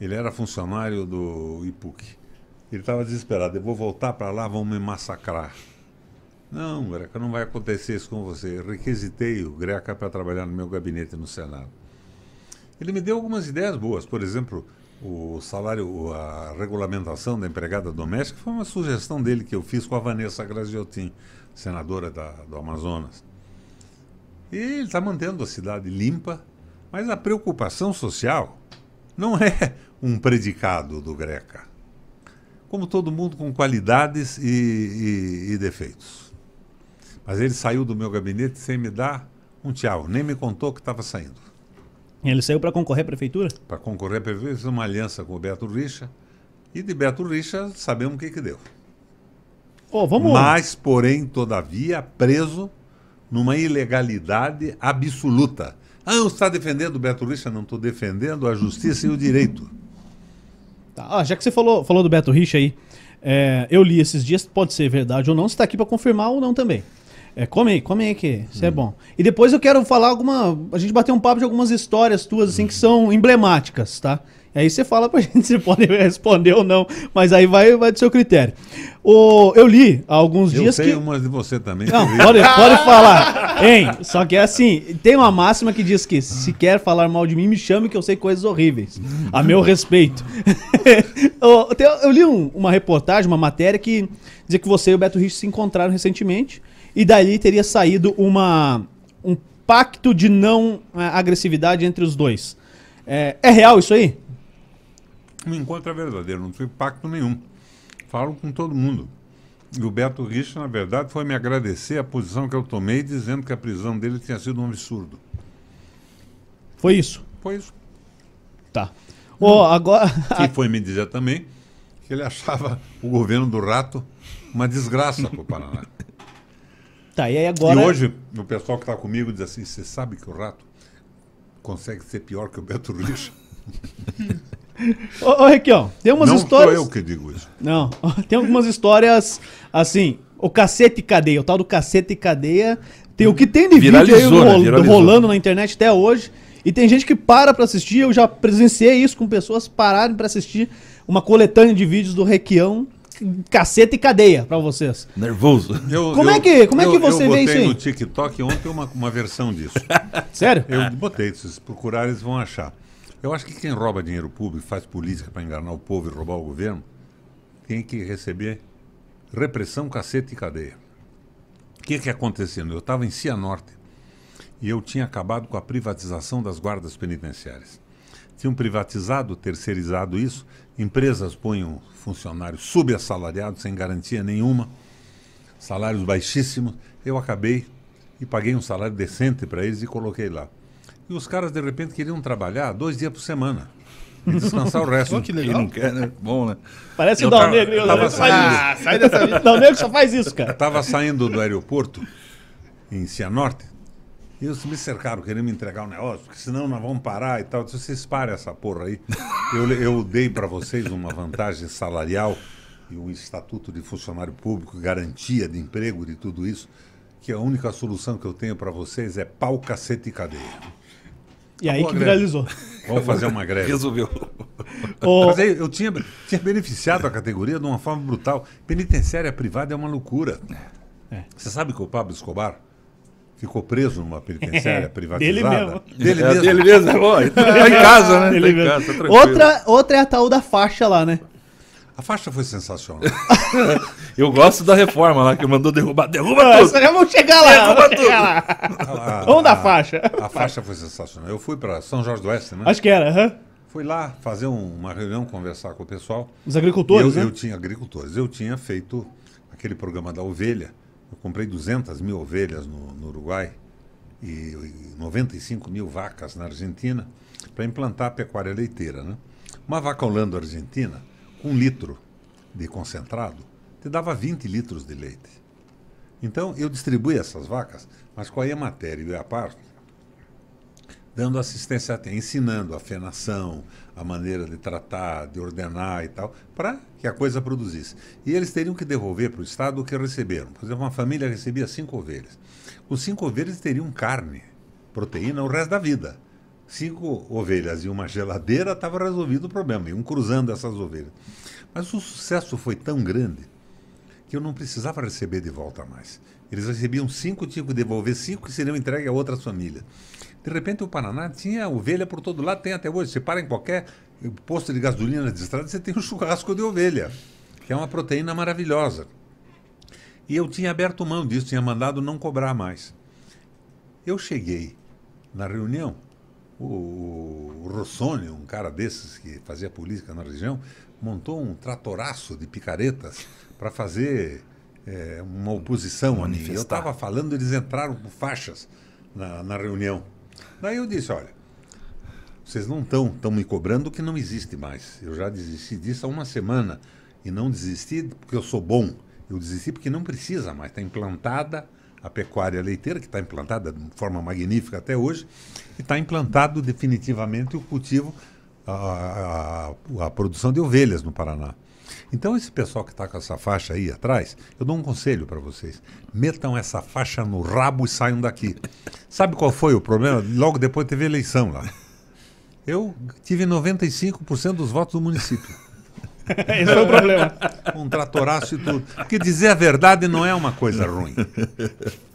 ele era funcionário do IPUC. Ele estava desesperado. Eu vou voltar para lá, vão me massacrar. Não, Greca, não vai acontecer isso com você. Eu requisitei o Greca para trabalhar no meu gabinete no Senado. Ele me deu algumas ideias boas. Por exemplo, o salário, a regulamentação da empregada doméstica foi uma sugestão dele que eu fiz com a Vanessa Graziotin, senadora da, do Amazonas. E ele está mantendo a cidade limpa, mas a preocupação social não é um predicado do Greca. Como todo mundo com qualidades e, e- e defeitos. Mas ele saiu do meu gabinete sem me dar um tchau, nem me contou que estava saindo. Ele saiu para concorrer à prefeitura? Para concorrer, fez uma aliança com o Beto Richa. E de Beto Richa sabemos o que, que deu. Ô, vamos. Mas, porém, todavia, preso numa ilegalidade absoluta. Ah, você está defendendo o Beto Richa? Não estou defendendo a justiça e o direito. (laughs) Tá, ah, já que você falou, falou do Beto Richa aí, é, eu li esses dias, pode ser verdade ou não, você tá aqui para confirmar ou não também. É, come aí, come aí que isso é bom. E depois eu quero falar alguma. A gente bater um papo de algumas histórias tuas, assim, que são emblemáticas, tá? E aí você fala pra (laughs) gente se pode responder ou não, mas aí vai, vai do seu critério. O, eu li há alguns Eu dias sei que. umas de você também. Não, pode, pode falar. Hein? Só que é assim, tem uma máxima que diz que se quer falar mal de mim, me chame que eu sei coisas horríveis. A meu respeito. (laughs) Tem- eu li um- uma reportagem, uma matéria que dizia que você e o Beto Rich se encontraram recentemente e dali teria saído uma, um pacto de não eh, agressividade entre os dois. É, é real isso aí? O encontro é verdadeiro, não foi pacto nenhum. Falo com todo mundo. E o Beto Richa, na verdade, foi me agradecer a posição que eu tomei, dizendo que a prisão dele tinha sido um absurdo. Foi isso? Foi isso. Tá. Ô, agora. E foi me dizer também que ele achava o governo do rato uma desgraça para o Paraná. Tá, e aí agora. E hoje o pessoal que está comigo diz assim: você sabe que o rato consegue ser pior que o Beto Richa? (laughs) Ô, ô Requião, tem umas Não histórias. sou eu que digo isso. Não, (laughs) tem algumas histórias assim, o cacete e cadeia, o tal do cacete e cadeia. Tem o que tem de vídeo aí Viralizou, né? rol- Viralizou. rolando na internet até hoje. E tem gente que para pra assistir, eu já presenciei isso com pessoas pararem pra assistir uma coletânea de vídeos do Requião, cacete e cadeia pra vocês. Nervoso. Eu- Como eu- é que- como é que eu- você eu vê botei isso aí? no TikTok ontem uma, uma versão disso. (laughs) Sério? Eu botei, se vocês procurarem, eles vão achar. Eu acho que quem rouba dinheiro público, faz política para enganar o povo e roubar o governo, tem que receber repressão, cacete e cadeia. O que que acontecendo? Eu estava em Cianorte e eu tinha acabado com a privatização das guardas penitenciárias. Tinham privatizado, terceirizado isso, empresas punham funcionários subassalariados, sem garantia nenhuma, salários baixíssimos. Eu acabei e paguei um salário decente para eles e coloquei lá. E os caras, de repente, queriam trabalhar dois dias por semana. E descansar o (laughs) resto. Pô, que legal. não quer, né? Bom, né? Parece o Eu tava- eu o tava Dal Negro faz saindo. Ah, sai dessa (laughs) vida. O Dal Negro só faz isso, cara. Estava saindo do aeroporto, em Cianorte, eles me cercaram, querendo me entregar um negócio, porque senão nós vamos parar e tal. Eu disse, vocês parem essa porra aí. (laughs) Eu, eu dei para vocês uma vantagem salarial e um estatuto de funcionário público, garantia de emprego, de tudo isso, que a única solução que eu tenho para vocês é pau, cacete e cadeia. E aí Acabou que a greve. viralizou. Vamos fazer uma greve. Resolveu. Mas aí eu tinha, tinha beneficiado a categoria de uma forma brutal. Penitenciária privada é uma loucura. É. Você sabe que o Pablo Escobar ficou preso numa penitenciária É, privatizada? dele mesmo. Dele É mesmo. dele mesmo. Ó, (laughs) ele tá em casa, né? ele Tá em mesmo. casa, tá outra, outra é a tal da faixa lá, né? A faixa foi sensacional. (laughs) Eu gosto da reforma lá que mandou derrubar. Derruba Ah, tudo. já vamos chegar lá. Derruba Vamos chegar lá. A- a- Vamos da faixa. A faixa foi sensacional. Eu fui para São Jorge do Oeste, né? Acho que era, aham. Fui lá fazer um- uma reunião, conversar com o pessoal. Os agricultores, eu, né? eu tinha agricultores. Eu tinha feito aquele programa da ovelha. Eu comprei 200 mil ovelhas no, no Uruguai e, e 95 mil vacas na Argentina para implantar a pecuária leiteira. Né? Uma vaca holando argentina, com um litro de concentrado, te dava 20 litros de leite. Então, eu distribuí essas vacas, mas com a Emater e o EAPAR, dando assistência, até, ensinando a fenação, a maneira de tratar, de ordenar e tal, para que a coisa produzisse. E eles teriam que devolver para o Estado o que receberam. Por exemplo, uma família recebia cinco ovelhas. Com cinco ovelhas teriam carne, proteína o resto da vida. Cinco ovelhas e uma geladeira estava resolvido o problema, iam cruzando essas ovelhas. Mas o sucesso foi tão grande que eu não precisava receber de volta mais. Eles recebiam cinco, tinham que devolver cinco que seriam entregues a outras famílias. De repente o Paraná tinha ovelha por todo lado, tem até hoje. Você para em qualquer posto de gasolina de estrada, você tem um (laughs) churrasco de ovelha, que é uma proteína maravilhosa. E eu tinha aberto mão disso, tinha mandado não cobrar mais. Eu cheguei na reunião, o, Rossoni, um cara desses que fazia política na região, montou um tratoraço de picaretas para fazer é, uma oposição a mim. Eu estava falando, eles entraram por faixas na, na reunião. Daí eu disse, olha, vocês não estão tão me cobrando que não existe mais. Eu já desisti disso há uma semana. E não desisti porque eu sou bom. Eu desisti porque não precisa mais. Está implantada a pecuária leiteira, que está implantada de forma magnífica até hoje, e está implantado definitivamente o cultivo, a, a, a produção de ovelhas no Paraná. Então, esse pessoal que está com essa faixa aí atrás, eu dou um conselho para vocês: metam essa faixa no rabo e saiam daqui. Sabe qual foi o problema? Logo depois teve eleição lá. Eu tive 95% dos votos do município. (laughs) Esse foi o problema. (laughs) Um tratoraço e tudo. Porque dizer a verdade não é uma coisa ruim.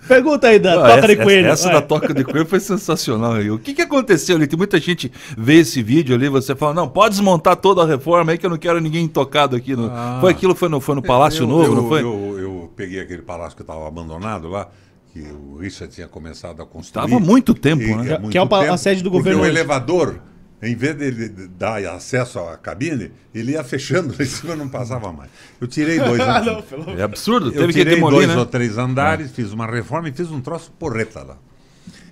Pergunta aí da Não, toca essa, de coelho. Essa vai. da toca de coelho foi sensacional. aí. O que, que aconteceu ali? Tem muita gente vê esse vídeo ali, você fala, não, pode desmontar toda a reforma aí que eu não quero ninguém tocado aqui. No... Ah. Foi aquilo, foi no, foi no Palácio eu, Novo, eu, não foi? Eu, eu peguei aquele palácio que estava abandonado lá, que o Richard tinha começado a construir. Tava há muito tempo, E- né? muito Que é o pa- a sede do porque governo o hoje. elevador, em vez dele dar acesso à cabine, ele ia fechando lá (laughs) em cima não passava mais. Eu tirei dois. (laughs) Ah, não, pelo É absurdo, Eu teve que tirei demolir, dois né? ou três andares, fiz uma reforma e fiz um troço porreta lá.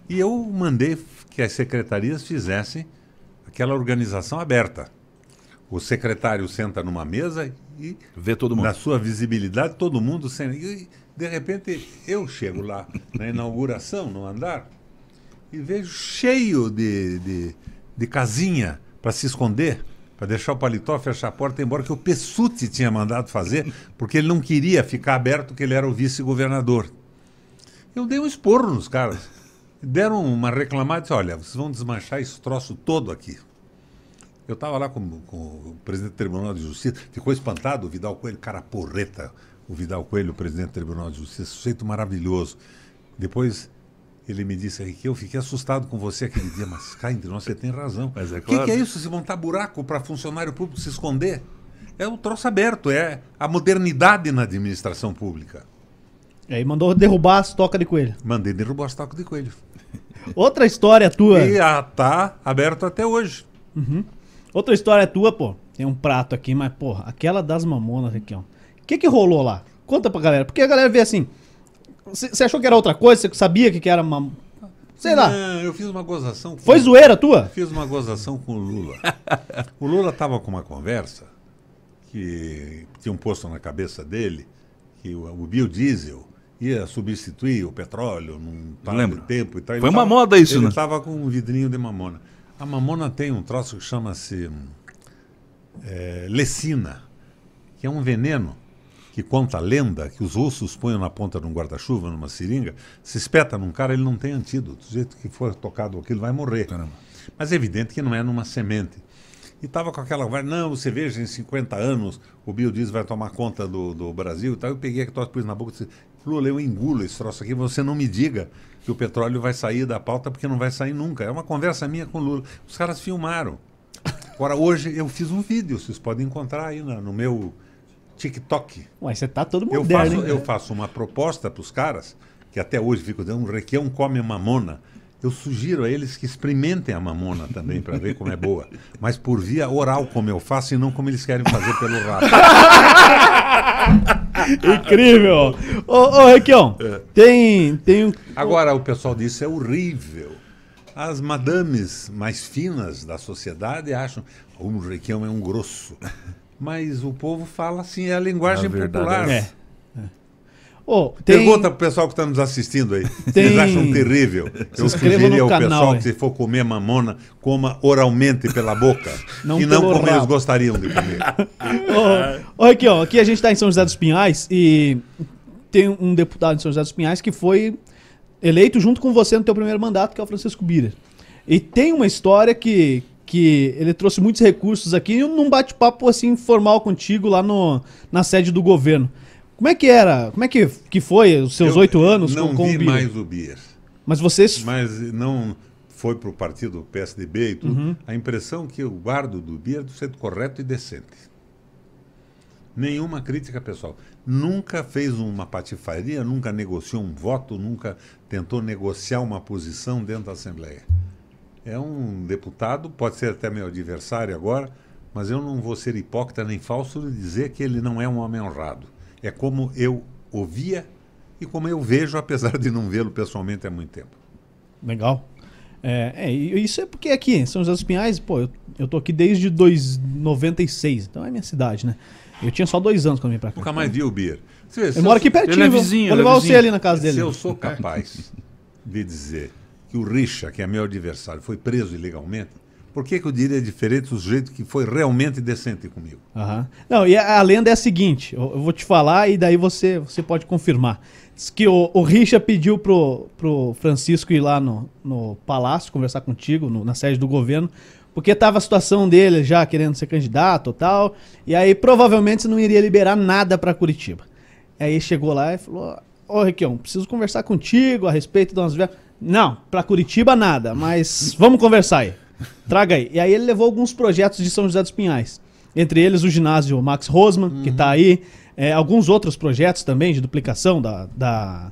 E eu mandei que as secretarias fizessem aquela organização aberta. O secretário senta numa mesa e, Vê todo mundo. na sua visibilidade, todo mundo senta. E, de repente, eu chego lá na inauguração, no andar, e vejo cheio de, de, de casinha para se esconder, para deixar o paletó, fechar a porta embora, que o Pessuti tinha mandado fazer, porque ele não queria ficar aberto, que ele era o vice-governador. Eu dei um esporro nos caras. Deram uma reclamada e disse, olha, vocês vão desmanchar esse troço todo aqui. Eu estava lá com, com o presidente do Tribunal de Justiça, ficou espantado, o Vidal Coelho, cara porreta, o Vidal Coelho, o presidente do Tribunal de Justiça, sujeito maravilhoso. Depois ele me disse, Henrique, eu fiquei assustado com você aquele dia, mas cá entre nós você tem razão. Mas é O que, claro. que é isso, se montar buraco para funcionário público se esconder? É o troço aberto, é a modernidade na administração pública. E aí mandou derrubar as tocas de coelho. Mandei derrubar os tacos de coelho. (laughs) Outra história tua. E está aberto até hoje. Outra história tua, pô. Tem um prato aqui, mas, porra, aquela das mamonas aqui, ó. O que que rolou lá? Conta pra galera. Porque a galera vê assim. Você achou que era outra coisa? Você sabia que, era uma. Sei lá. Não, eu fiz uma gozação. com- Foi zoeira tua? Fiz uma gozação com o Lula. o Lula estava com uma conversa que tinha um posto na cabeça dele que o, o biodiesel ia substituir o petróleo num Lembro. tempo e tal. Ele Foi uma tava- moda isso, ele né? estava com um vidrinho de mamona. A mamona tem um troço que chama-se hum, é, lecina, que é um veneno que conta a lenda que os russos põem na ponta de um guarda-chuva, numa seringa, se espeta num cara, ele não tem antídoto. Do jeito que for tocado aquilo, vai morrer. Caramba. Mas é evidente que não é numa semente. E estava com aquela não, você veja, em 50 anos o biodiesel vai tomar conta do, do Brasil e tal. Eu peguei aquele troço, pus na boca e disse, Lula, eu engulo esse troço aqui, você não me diga que o petróleo vai sair da pauta, porque não vai sair nunca. É uma conversa minha com o Lula. Os caras filmaram. Agora, hoje eu fiz um vídeo, vocês podem encontrar aí no meu TikTok. Ué, você tá todo Eu moderno, faço, hein? eu faço uma proposta para os caras, que até hoje fico dizendo, um requião come mamona. Eu sugiro a eles que experimentem a mamona também, para ver como é boa. Mas por via oral, como eu faço, e não como eles querem fazer pelo rabo. (laughs) Incrível! Ô, ô Requião, tem, tem um... Agora, o pessoal diz é horrível. As madames mais finas da sociedade acham "Oh, o requião é um grosso. Mas o povo fala assim, é a linguagem A popular. é É. Ô, tem- Pergunta pro pessoal que está nos assistindo aí. (laughs) Tem- Eles acham terrível. Eu sugeri ao canal pessoal aí. que se for comer mamona, coma oralmente pela boca. (laughs) Não e não como eles rabo. gostariam de comer. (laughs) Ô, ô, aqui, ó. Aqui a gente tá em São José dos Pinhais e tem um deputado em São José dos Pinhais que foi eleito junto com você no teu primeiro mandato, que é o Francisco Bira. E tem uma história que, que ele trouxe muitos recursos aqui num bate-papo assim informal contigo lá no, na sede do governo. Como é que era? Como é que, que foi os seus Eu oito anos Não com, com vi o Bira? mais o Bier. Mas vocês. Mas não foi para o partido PSDB e tudo. Uhum. A impressão que eu guardo do Bier é do ser correto e decente. Nenhuma crítica pessoal. Nunca fez uma patifaria, nunca negociou um voto, nunca tentou negociar uma posição dentro da Assembleia. É um deputado, pode ser até meu adversário agora, mas eu não vou ser hipócrita nem falso de dizer que ele não é um homem honrado. É como eu ouvia e como eu vejo, apesar de não vê-lo pessoalmente há muito tempo. Legal. É, é, isso é porque aqui em São José dos Pinhais, pô, eu, eu tô aqui desde 296, então é minha cidade, né? Eu tinha só dois anos quando eu vim pra cá. Nunca mais vi o. Você se Eu moro aqui pertinho, Ele é vizinho, vou é levar você vizinho. ali na casa dele. Se eu sou capaz de dizer que o Richa, que é meu adversário, foi preso ilegalmente, por que, que eu diria diferente do sujeito que foi realmente decente comigo? Aham. Não, e a, a lenda é a seguinte: eu, eu vou te falar e daí você, você pode confirmar. Diz que o, o Richa pediu pro, pro Francisco ir lá no, no palácio conversar contigo, no- na sede do governo, porque tava a situação dele já querendo ser candidato e tal, e aí provavelmente não iria liberar nada pra Curitiba. Aí chegou lá e falou: Ô Requião, preciso conversar contigo a respeito de umas. ve- Não, pra Curitiba nada, mas vamos conversar aí. Traga aí. E aí ele levou alguns projetos de São José dos Pinhais. Entre eles o ginásio Max Rosman, que tá aí. é, alguns outros projetos também de duplicação da, da-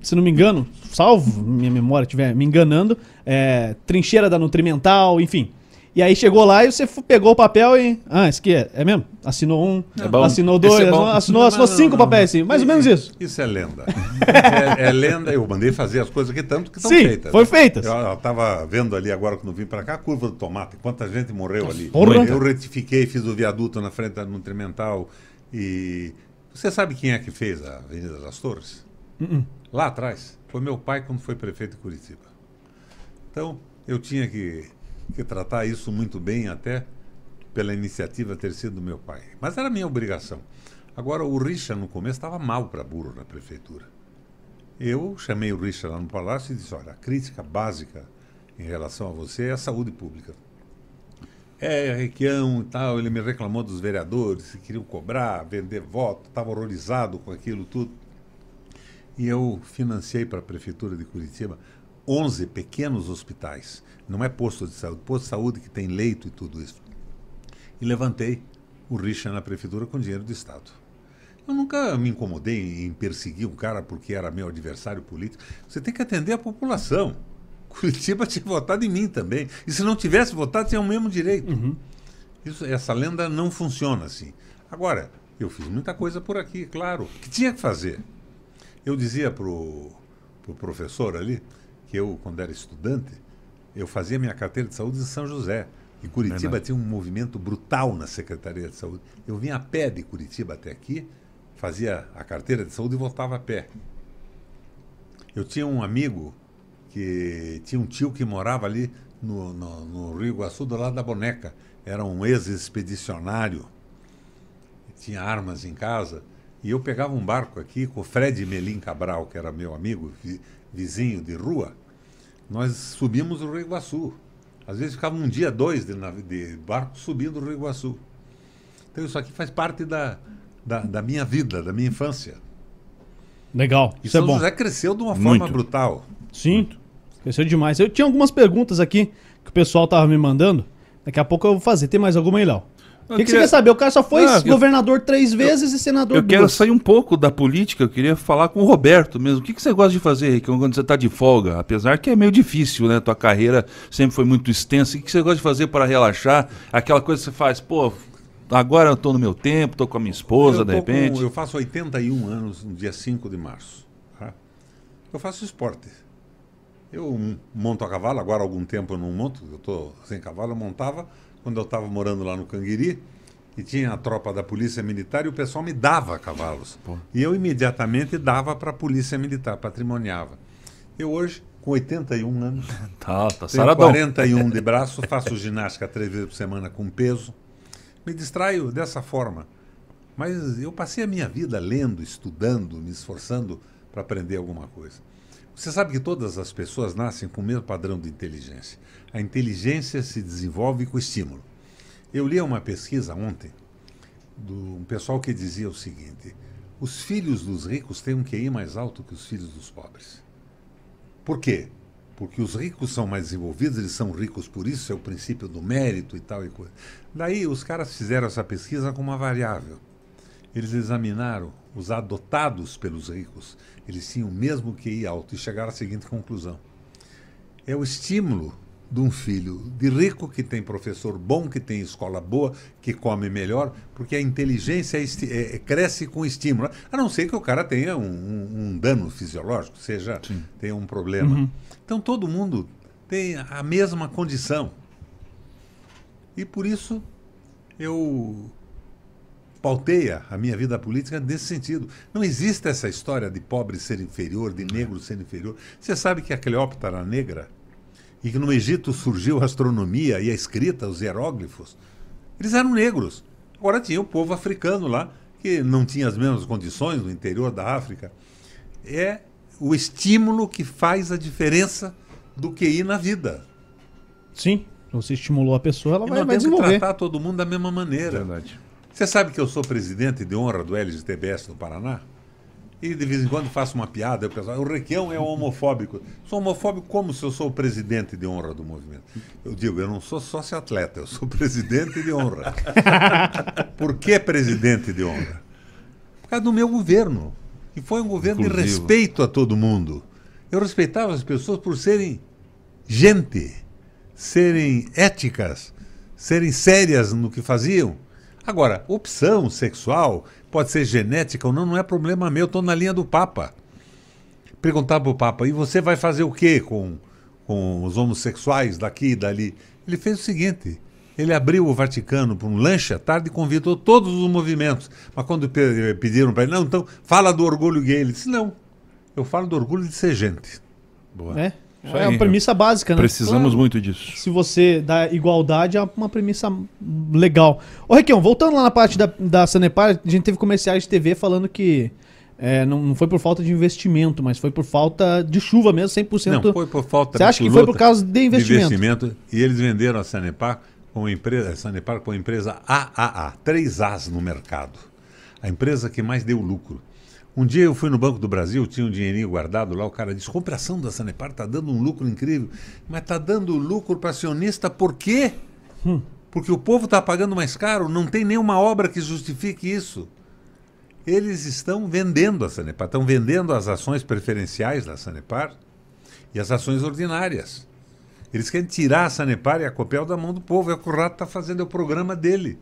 Se não me engano, salvo minha memória estiver me enganando, é, trincheira da Nutrimental, enfim. E aí chegou lá e você pegou o papel e. Ah, esse aqui é, é mesmo? Assinou um, É bom. assinou Esse dois, é bom. assinou, assinou, Não, assinou não, cinco não, não. papéis, assim. Mais ou menos isso. Isso é lenda. (laughs) é, é lenda, eu mandei fazer as coisas aqui tanto que estão Sim, feitas. foi né? feitas. Eu estava vendo ali agora quando vim para cá a curva do tomate, quanta gente morreu ali. Porra. Eu retifiquei, fiz o viaduto na frente da Nutrimental e você sabe quem é que fez a Avenida das Torres? Uh-uh. Lá atrás. Foi meu pai quando foi prefeito de Curitiba. Então, eu tinha que, que tratar isso muito bem, até pela iniciativa ter sido do meu pai. Mas era minha obrigação. Agora, o Richa, no começo, estava mal para burro na prefeitura. Eu chamei o Richa lá no palácio e disse: olha, a crítica básica em relação a você é a saúde pública. É, Requião e tal, ele me reclamou dos vereadores, que queriam cobrar, vender voto, estava horrorizado com aquilo tudo. E eu financiei para a Prefeitura de Curitiba 11 pequenos hospitais. Não é posto de saúde, posto de saúde que tem leito e tudo isso. E levantei o rixa na Prefeitura com dinheiro do Estado. Eu nunca me incomodei em perseguir um cara porque era meu adversário político. Você tem que atender a população. (laughs) Curitiba tinha votado em mim também. E se não tivesse votado, tinha o mesmo direito. Isso, essa lenda não funciona assim. Agora, eu fiz muita coisa por aqui, claro, que tinha que fazer. Eu dizia pro, pro professor ali que eu, quando era estudante, eu fazia minha carteira de saúde em São José. E Curitiba tinha um movimento brutal na Secretaria de Saúde. Eu vinha a pé de Curitiba até aqui, fazia a carteira de saúde e voltava a pé. Eu tinha um amigo que tinha um tio que morava ali no, no, no Rio Iguaçu, do lado da boneca. Era um ex-expedicionário, tinha armas em casa. E eu pegava um barco aqui com o Fred Melim Cabral, que era meu amigo, vi- vizinho de rua. Nós subimos o Rio Iguaçu. Às vezes ficava um dia, dois de, de barco subindo o Rio Iguaçu. Então isso aqui faz parte da, da, da minha vida, da minha infância. Legal, E isso é São bom. José cresceu de uma forma Muito. brutal. Sim, cresceu demais. Eu tinha algumas perguntas aqui que o pessoal tava me mandando. Daqui a pouco eu vou fazer. Tem mais alguma aí, Léo? O Eu que, que você queria- quer saber? O cara só foi Ah, eu- governador três vezes e senador Eu quero duas. sair um pouco da política, eu queria falar com o Roberto mesmo. O que, que você gosta de fazer, Ricardo, quando você está de folga? Apesar que é meio difícil, né? Tua carreira sempre foi muito extensa. O que, que você gosta de fazer para relaxar? Aquela coisa que você faz, pô, agora eu tô no meu tempo, tô com a minha esposa, eu, de tô com- repente. eu faço 81 anos no dia 5 de março. tá? Eu faço esporte. Eu monto a cavalo, agora há algum tempo eu não monto, eu estou sem cavalo, eu montava quando eu estava morando lá no Canguiri. e tinha a tropa da Polícia Militar e o pessoal me dava cavalos. E eu imediatamente dava para a Polícia Militar, patrimoniava. Eu hoje, com 81 anos, (laughs) Tá, tá tenho saradão. 41 de braço, faço ginástica três vezes por semana com peso. Me distraio dessa forma. Mas eu passei a minha vida lendo, estudando, me esforçando para aprender alguma coisa. Você sabe que todas as pessoas nascem com o mesmo padrão de inteligência. A inteligência se desenvolve com estímulo. Eu li uma pesquisa ontem de um pessoal que dizia o seguinte: os filhos dos ricos têm um QI mais alto que os filhos dos pobres. Por quê? Porque os ricos são mais desenvolvidos, eles são ricos por isso, é o princípio do mérito e tal e coisa. Daí os caras fizeram essa pesquisa com uma variável. Eles examinaram os adotados pelos ricos. Eles tinham o mesmo QI alto e chegaram à seguinte conclusão: é o estímulo de um filho de rico que tem professor bom, que tem escola boa, que come melhor, porque a inteligência é é- cresce com estímulo. A não ser que o cara tenha um, um- um dano fisiológico, seja tenha um problema. Então todo mundo tem a mesma condição. E por isso eu pauteia a minha vida política nesse sentido. Não existe essa história de pobre ser inferior, de negro ser inferior. Você sabe que a Cleópatra era negra e que no Egito surgiu a astronomia e a escrita, os hieróglifos. Eles eram negros. Agora tinha o povo africano lá que não tinha as mesmas condições no interior da África. É o estímulo que faz a diferença do QI na vida. Sim. Você estimulou a pessoa, ela E vai, nós vai temos que desenvolver. tratar todo mundo da mesma maneira. Verdade. Você sabe que eu sou presidente de honra do LGTBS do Paraná? E de vez em quando faço uma piada, o pessoal, o Requião é homofóbico. Sou homofóbico como se eu sou o presidente de honra do movimento. Eu digo, eu não sou sócio-atleta, eu sou presidente de honra. (laughs) Por que presidente de honra? Por causa do meu governo. E foi um governo de respeito a todo mundo. Eu respeitava as pessoas por serem gente, serem éticas, serem sérias no que faziam. Agora, opção sexual, pode ser genética ou não, não é problema meu, estou na linha do Papa. Perguntar para o Papa, e você vai fazer o quê com, com os homossexuais daqui e dali? Ele fez o seguinte: ele abriu o Vaticano para um lanche à tarde e convidou todos os movimentos. Mas quando pe- pediram para ele, não, então fala do orgulho gay, ele disse: não, eu falo do orgulho de ser gente. Boa. É, Isso é aí. uma premissa básica, né? Precisamos Claro. muito disso. Se você dá igualdade, é uma premissa legal. Ô, Requião, voltando lá na parte da, da Sanepar, a gente teve comerciais de TV falando que é, não, não foi por falta de investimento, mas foi por falta de chuva mesmo, 100%. Não, foi por falta Você acha que foi por causa de investimento? investimento, E eles venderam a Sanepar como empresa, a Sanepar como empresa AAA, três As no mercado. A empresa que mais deu lucro. Um dia eu fui no Banco do Brasil, tinha um dinheirinho guardado lá, o cara disse, compra ação da Sanepar, está dando um lucro incrível. Mas está dando lucro para acionista por quê? Porque o povo está pagando mais caro, não tem nenhuma obra que justifique isso. Eles estão vendendo a Sanepar, estão vendendo as ações preferenciais da Sanepar e as ações ordinárias. Eles querem tirar a Sanepar e a Copel da mão do povo. É o que o Rato está fazendo, é o programa dele.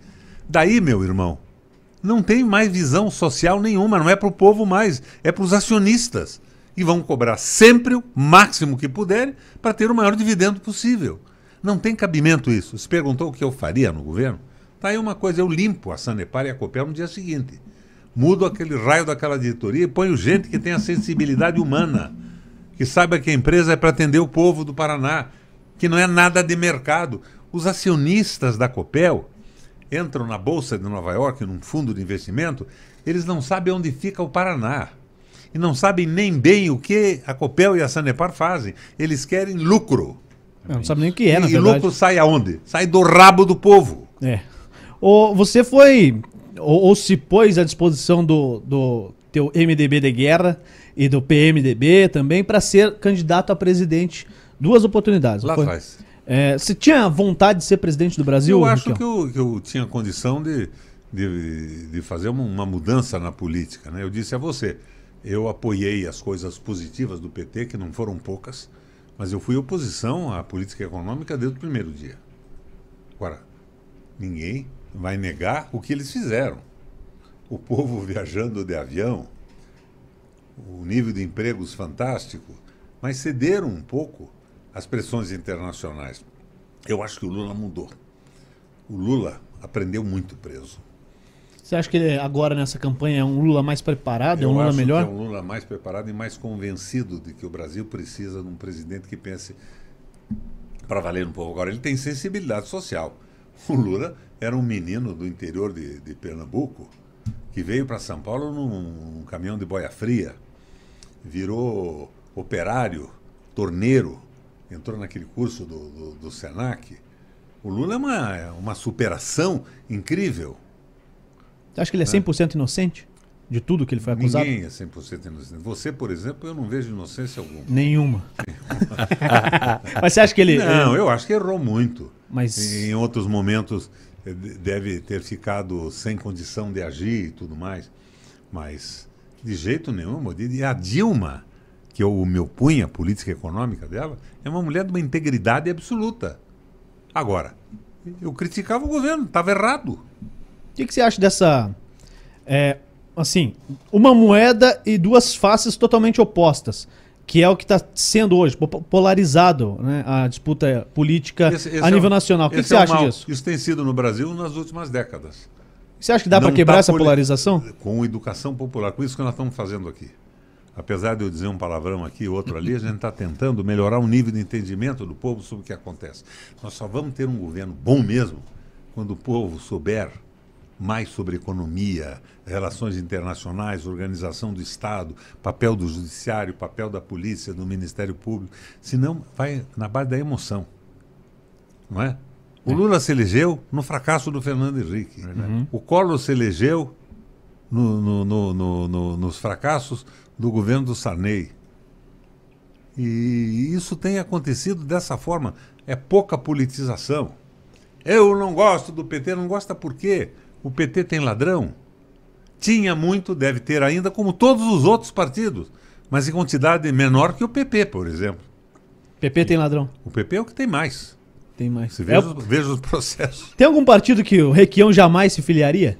Daí, meu irmão, não tem mais visão social nenhuma, não é para o povo mais, é para os acionistas. E vão cobrar sempre o máximo que puderem para ter o maior dividendo possível. Não tem cabimento isso. Se perguntou o que eu faria no governo? Tá aí uma coisa, eu limpo a Sanepar e a Copel no dia seguinte. Mudo aquele raio daquela diretoria e ponho gente que tenha sensibilidade humana, que saiba que a empresa é para atender o povo do Paraná, que não é nada de mercado. Os acionistas da Copel entram na Bolsa de Nova York, num fundo de investimento, eles não sabem onde fica o Paraná. E não sabem nem bem o que a Copel e a Sanepar fazem. Eles querem lucro. Eu não sabe nem o que é, na e verdade. lucro sai aonde? Sai do rabo do povo. É. Ô, você foi, ou, ou se pôs à disposição do, do teu MDB de guerra e do PMDB também para ser candidato a presidente. Duas oportunidades. Lá atrás. É, você tinha vontade de ser presidente do Brasil? Eu acho que eu, que eu tinha condição de, de, de fazer uma, uma mudança na política. Né? Eu disse a você, eu apoiei as coisas positivas do PT, que não foram poucas, mas eu fui oposição à política econômica desde o primeiro dia. Agora, ninguém vai negar o que eles fizeram. O povo (laughs) viajando de avião, o nível de empregos fantástico, mas cederam um pouco às pressões internacionais. Eu acho que o Lula mudou. O Lula aprendeu muito preso. Você acha que ele agora nessa campanha é um Lula mais preparado, é um Eu Lula acho melhor? que é um Lula mais preparado e mais convencido de que o Brasil precisa de um presidente que pense para valer um pouco. Agora, ele tem sensibilidade social. O Lula era um menino do interior de, de Pernambuco que veio para São Paulo num, num caminhão de boia fria, virou operário, torneiro, entrou naquele curso do, do, do Senac. O Lula é uma, é uma superação incrível. Você acha que ele é 100% inocente de tudo que ele foi acusado? Ninguém é 100% inocente. Você, por exemplo, eu não vejo inocência alguma. Nenhuma. (laughs) Mas você acha que ele. Não, eu acho que errou muito. Mas Em outros momentos eh, de- deve ter ficado sem condição de agir e tudo mais. Mas de jeito nenhum. E a Dilma, que eu me opunha à política econômica dela, é uma mulher de uma integridade absoluta. Agora, eu criticava o governo, estava errado. o que, que você acha dessa. é, assim, uma moeda e duas faces totalmente opostas. Que é o que está sendo hoje, po- polarizado né, a disputa política Esse- esse a é nível o- nacional. O que, que esse você é acha mal. disso? Isso tem sido no Brasil nas últimas décadas. Você acha que dá para Não quebrar tá essa polarização? Com educação popular, com isso que nós estamos fazendo aqui. Apesar de eu dizer um palavrão aqui, outro ali, a gente está tentando melhorar o nível de entendimento do povo sobre o que acontece. Nós só vamos ter um governo bom mesmo quando o povo souber mais sobre economia, relações internacionais, organização do Estado, papel do judiciário, papel da polícia, do Ministério Público. Senão, vai na base da emoção. Não é? O Lula se elegeu no fracasso do Fernando Henrique. O Collor se elegeu no- no- no- no- nos fracassos do governo do Sarney. E isso tem acontecido dessa forma. É pouca politização. Eu não gosto do PT, não gosta por quê? O PT tem ladrão? Tinha muito, deve ter ainda, como todos os outros partidos, mas em quantidade menor que o PP, por exemplo. PP tem ladrão. O PP é o que tem mais. Tem mais. Você É veja, os- veja os processos Tem algum partido que o Requião jamais se filiaria?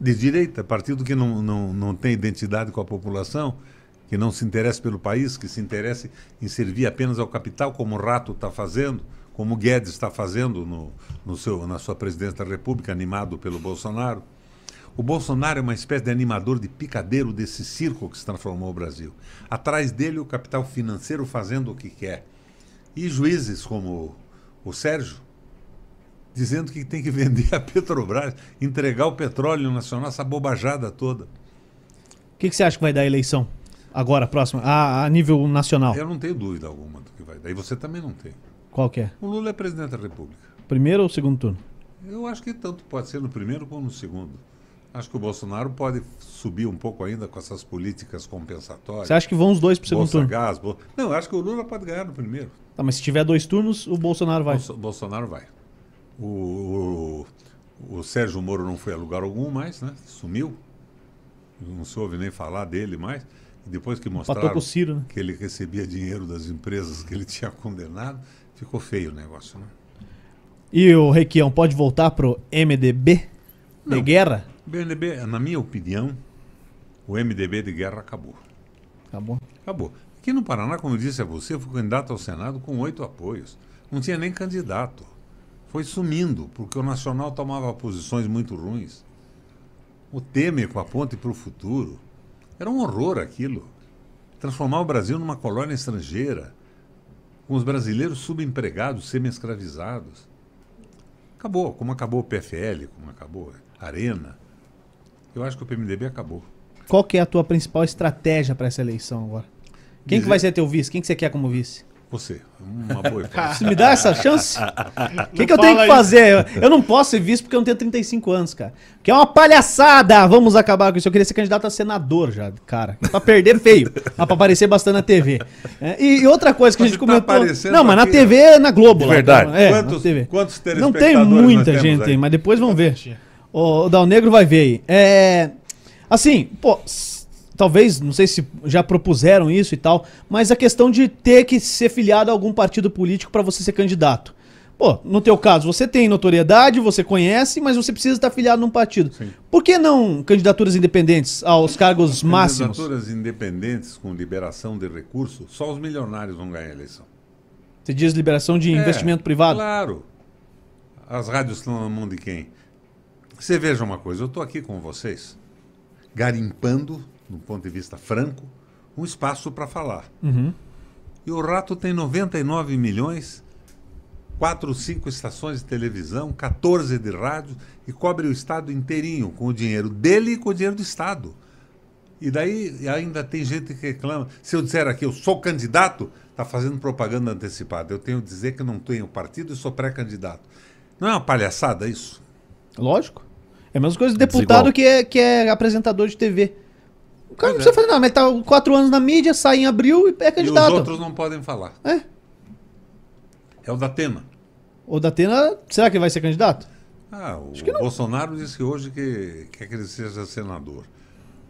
De direita, partido que não, não, não tem identidade com a população, que não se interessa pelo país, que se interessa em servir apenas ao capital, como o Rato está fazendo, como o Guedes está fazendo no, no seu, na sua presidência da República, animado pelo Bolsonaro. O Bolsonaro é uma espécie de animador de picadeiro desse circo que se transformou o Brasil. Atrás dele, o capital financeiro fazendo o que quer. E juízes como o Sérgio, dizendo que tem que vender a Petrobras, entregar o petróleo nacional, essa bobajada toda. O que, que você acha que vai dar a eleição? Agora, próxima, a, a nível nacional. Eu não tenho dúvida alguma do que vai dar. E você também não tem. Qual que é? O Lula é presidente da República. Primeiro ou segundo turno? Eu acho que tanto pode ser no primeiro como no segundo. Acho que o Bolsonaro pode subir um pouco ainda com essas políticas compensatórias. Você acha que vão os dois pro segundo Bolsa turno? Gás, Bol- Não, eu acho que o Lula pode ganhar no primeiro. Tá, mas se tiver dois turnos, o Bolsonaro vai. Bolso- Bolsonaro vai. O, o, o Sérgio Moro não foi a lugar algum mais, né? Sumiu. Não se ouve nem falar dele mais. E depois que mostraram Ciro, né? que ele recebia dinheiro das empresas que ele (laughs) tinha condenado, ficou feio o negócio, né? E o Requião pode voltar pro MDB? De Não. guerra? O BNB, na minha opinião, o MDB de guerra acabou. Bom. Acabou. Aqui no Paraná, como eu disse a você, eu fui candidato ao Senado com oito apoios. Não tinha nem candidato. Foi sumindo, porque o Nacional tomava posições muito ruins. O Temer com a ponte para o futuro. Era um horror aquilo. Transformar o Brasil numa colônia estrangeira, com os brasileiros subempregados, semi-escravizados. Acabou, como acabou o PFL, como acabou a Arena. Eu acho que o PMDB acabou. Qual que é a tua principal estratégia para essa eleição agora? Quem que Dizer- vai ser teu vice? Quem que você quer como vice? Você, uma boa. (laughs) Você me dá essa chance? (laughs) O que, que eu tenho que fazer? Eu, eu não posso ser vice porque eu não tenho 35 anos, cara. Que é uma palhaçada! Vamos acabar com isso. Eu queria ser candidato a senador já, cara. Pra perder feio. Mas pra aparecer bastante na TV. É, e, e outra coisa que a Mas gente você tá comentou. não, mas na TV é na Globo. De lá, verdade. então, É, Quantos- na TV. quantos Não tem muita gente aí? mas depois vamos ver. O, o Dal Negro vai ver aí. É, assim, pô, talvez, não sei se já propuseram isso e tal, mas a questão de ter que ser filiado a algum partido político para você ser candidato. Pô, no teu caso, você tem notoriedade, você conhece, mas você precisa estar filiado num partido. Sim. Por que não candidaturas independentes aos cargos máximos? Candidaturas independentes com liberação de recursos, só os milionários vão ganhar a eleição. Você diz liberação de É, investimento privado? Claro. as rádios estão na mão de quem? Você veja uma coisa, eu estou aqui com vocês, garimpando, do ponto de vista franco, um espaço para falar. E o Rato tem 99 milhões, 4 ou 5 estações de televisão, 14 de rádio, e cobre o Estado inteirinho, com o dinheiro dele e com o dinheiro do Estado. E daí ainda tem gente que reclama. Se eu disser aqui, eu sou candidato, está fazendo propaganda antecipada. Eu tenho que dizer que não tenho partido e sou pré-candidato. Não é uma palhaçada isso? Lógico. É a mesma coisa de deputado Desigual. que é, que é apresentador de TV. O cara não Pois precisa é. fazer nada, mas tá quatro anos na mídia, sai em abril e é E candidato. os outros não podem falar. É. É o da Atena. O Datena, será que ele vai ser candidato? Ah, o Bolsonaro disse hoje que quer que ele seja senador.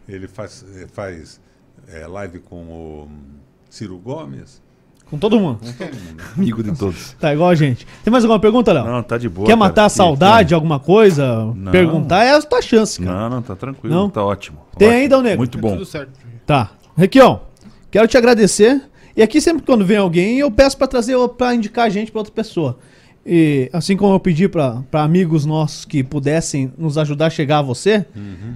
Ele faz, eh, faz eh, live com o Ciro Gomes, Com todo mundo. com todo mundo. Amigo de todos. Tá igual a gente. Tem mais alguma pergunta, Léo? Não, tá de boa. Quer cara. matar a Que- saudade, alguma coisa? Não. Perguntar é a tua chance, cara. Não, não, tá tranquilo. Não? Tá ótimo. Tem Ótimo. ainda, ô, nego? Muito É bom. tudo certo. Tá. Requião, quero te agradecer. E aqui sempre quando vem alguém, eu peço pra trazer, pra indicar a gente pra outra pessoa. E assim como eu pedi pra pra amigos nossos que pudessem nos ajudar a chegar a você,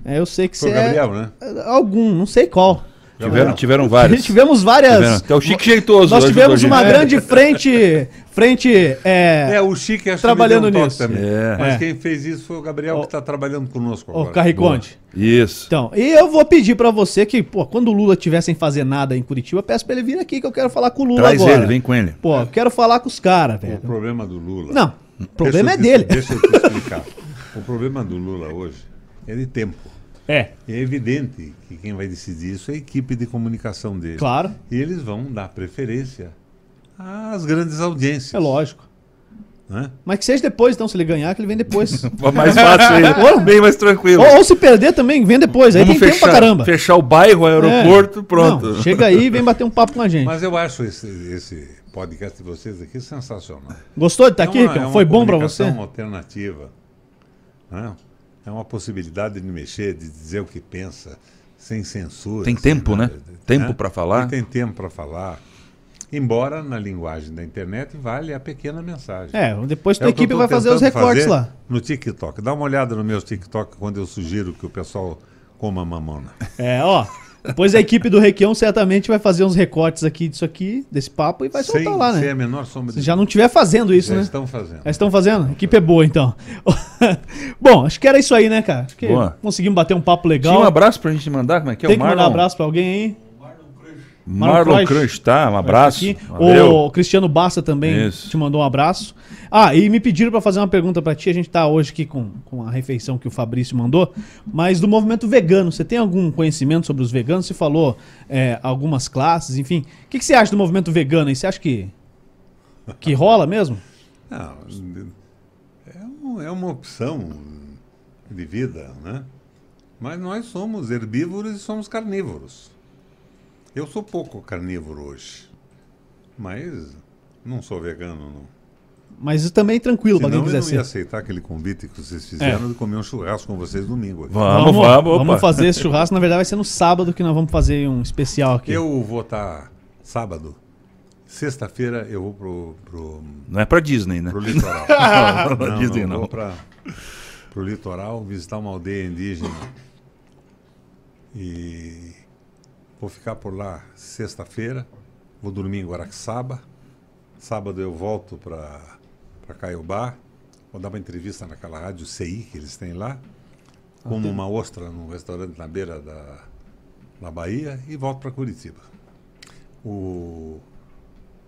é, eu sei que Foi você o Gabriel, né? é algum, não sei qual. Tiveram, tiveram (laughs) vários. Tivemos várias. Tiveram. Até o Chique Jeitoso. Nós tivemos uma grande frente, frente é, É, o Chique acho Trabalhando que um nisso. também. É. Mas É. quem fez isso foi o Gabriel, O- que está trabalhando conosco o agora. Carriconde. Isso. Então, e eu vou pedir pra você que, pô, quando o Lula estiver sem fazer nada em Curitiba, eu peço pra ele vir aqui que eu quero falar com o Lula Traz agora. ele, vem com ele. Pô, eu quero falar com os caras, O velho. problema do Lula. Não, o problema é Deixa eu te- dele. Deixa eu te explicar. o problema do Lula hoje é de tempo. É, É evidente que quem vai decidir isso é a equipe de comunicação dele. claro, E eles vão dar preferência às grandes audiências. é lógico. Né? Mas que seja depois, então, se ele ganhar, que ele vem depois. (laughs) Mais fácil aí. Bem mais tranquilo. ou, ou se perder também, vem depois. Aí Vamos tem tempo pra fechar, caramba. fechar o bairro, o aeroporto, É. pronto. Não, chega aí e vem bater um papo com a gente. Mas eu acho esse, esse podcast de vocês aqui sensacional. Gostou de estar É aqui, uma- é uma Foi bom pra você? comunicação alternativa. né? É uma possibilidade de mexer, de dizer o que pensa, sem censura. Tem tempo, né? nada, Tempo pra falar. E tem tempo para falar. Embora na linguagem da internet vale a pequena mensagem. É, depois É tua eu equipe vai fazer os recortes fazer lá. No TikTok. Dá uma olhada no meu TikTok quando eu sugiro que o pessoal coma mamona. É, ó. Depois a equipe do Requião certamente vai fazer uns recortes aqui disso aqui, desse papo, e vai soltar sem, lá, sem né? a menor sombra Se já não estiver fazendo isso, Já né? estão fazendo. Já estão fazendo? A equipe é boa, então. (laughs) Bom, acho que era isso aí, né, cara? Acho que Boa. conseguimos bater um papo legal. Tinha um abraço pra gente mandar, como é que é? Tem o que Marlon, mandar um abraço pra alguém aí. Marlon Crunch, tá? Um abraço. O Cristiano Bassa também Isso. te mandou um abraço. Ah, e me pediram pra fazer uma pergunta pra ti. A gente tá hoje aqui com, com a refeição que o Fabrício mandou, mas do movimento vegano. Você tem algum conhecimento sobre os veganos? Você falou é, algumas classes, enfim. O que, que você acha do movimento vegano aí? Você acha que, que rola mesmo? Não, é, um- é uma opção de vida, né? Mas nós somos herbívoros e somos carnívoros. Eu sou pouco carnívoro hoje, mas não sou vegano, não. Mas também tranquilo pra Senão quem eu quiser não ia ser. aceitar aquele convite que vocês fizeram de comer um churrasco com vocês domingo. aqui. Vamos, vamos, opa. vamos fazer esse churrasco. Na verdade, vai ser no sábado que nós vamos fazer um especial aqui. Eu vou estar sábado. Sexta-feira eu vou pro, pro, Não é pra Disney, né? pro litoral. (laughs) Não, Disney eu não. Vou para pro litoral visitar uma aldeia indígena. E vou ficar por lá sexta-feira. Vou dormir em Guaraxaba. Sábado eu volto para para Caiobá. Vou dar uma entrevista naquela rádio CI que eles têm lá. Como uma ostra num restaurante na beira da, da Bahia e volto para Curitiba. O,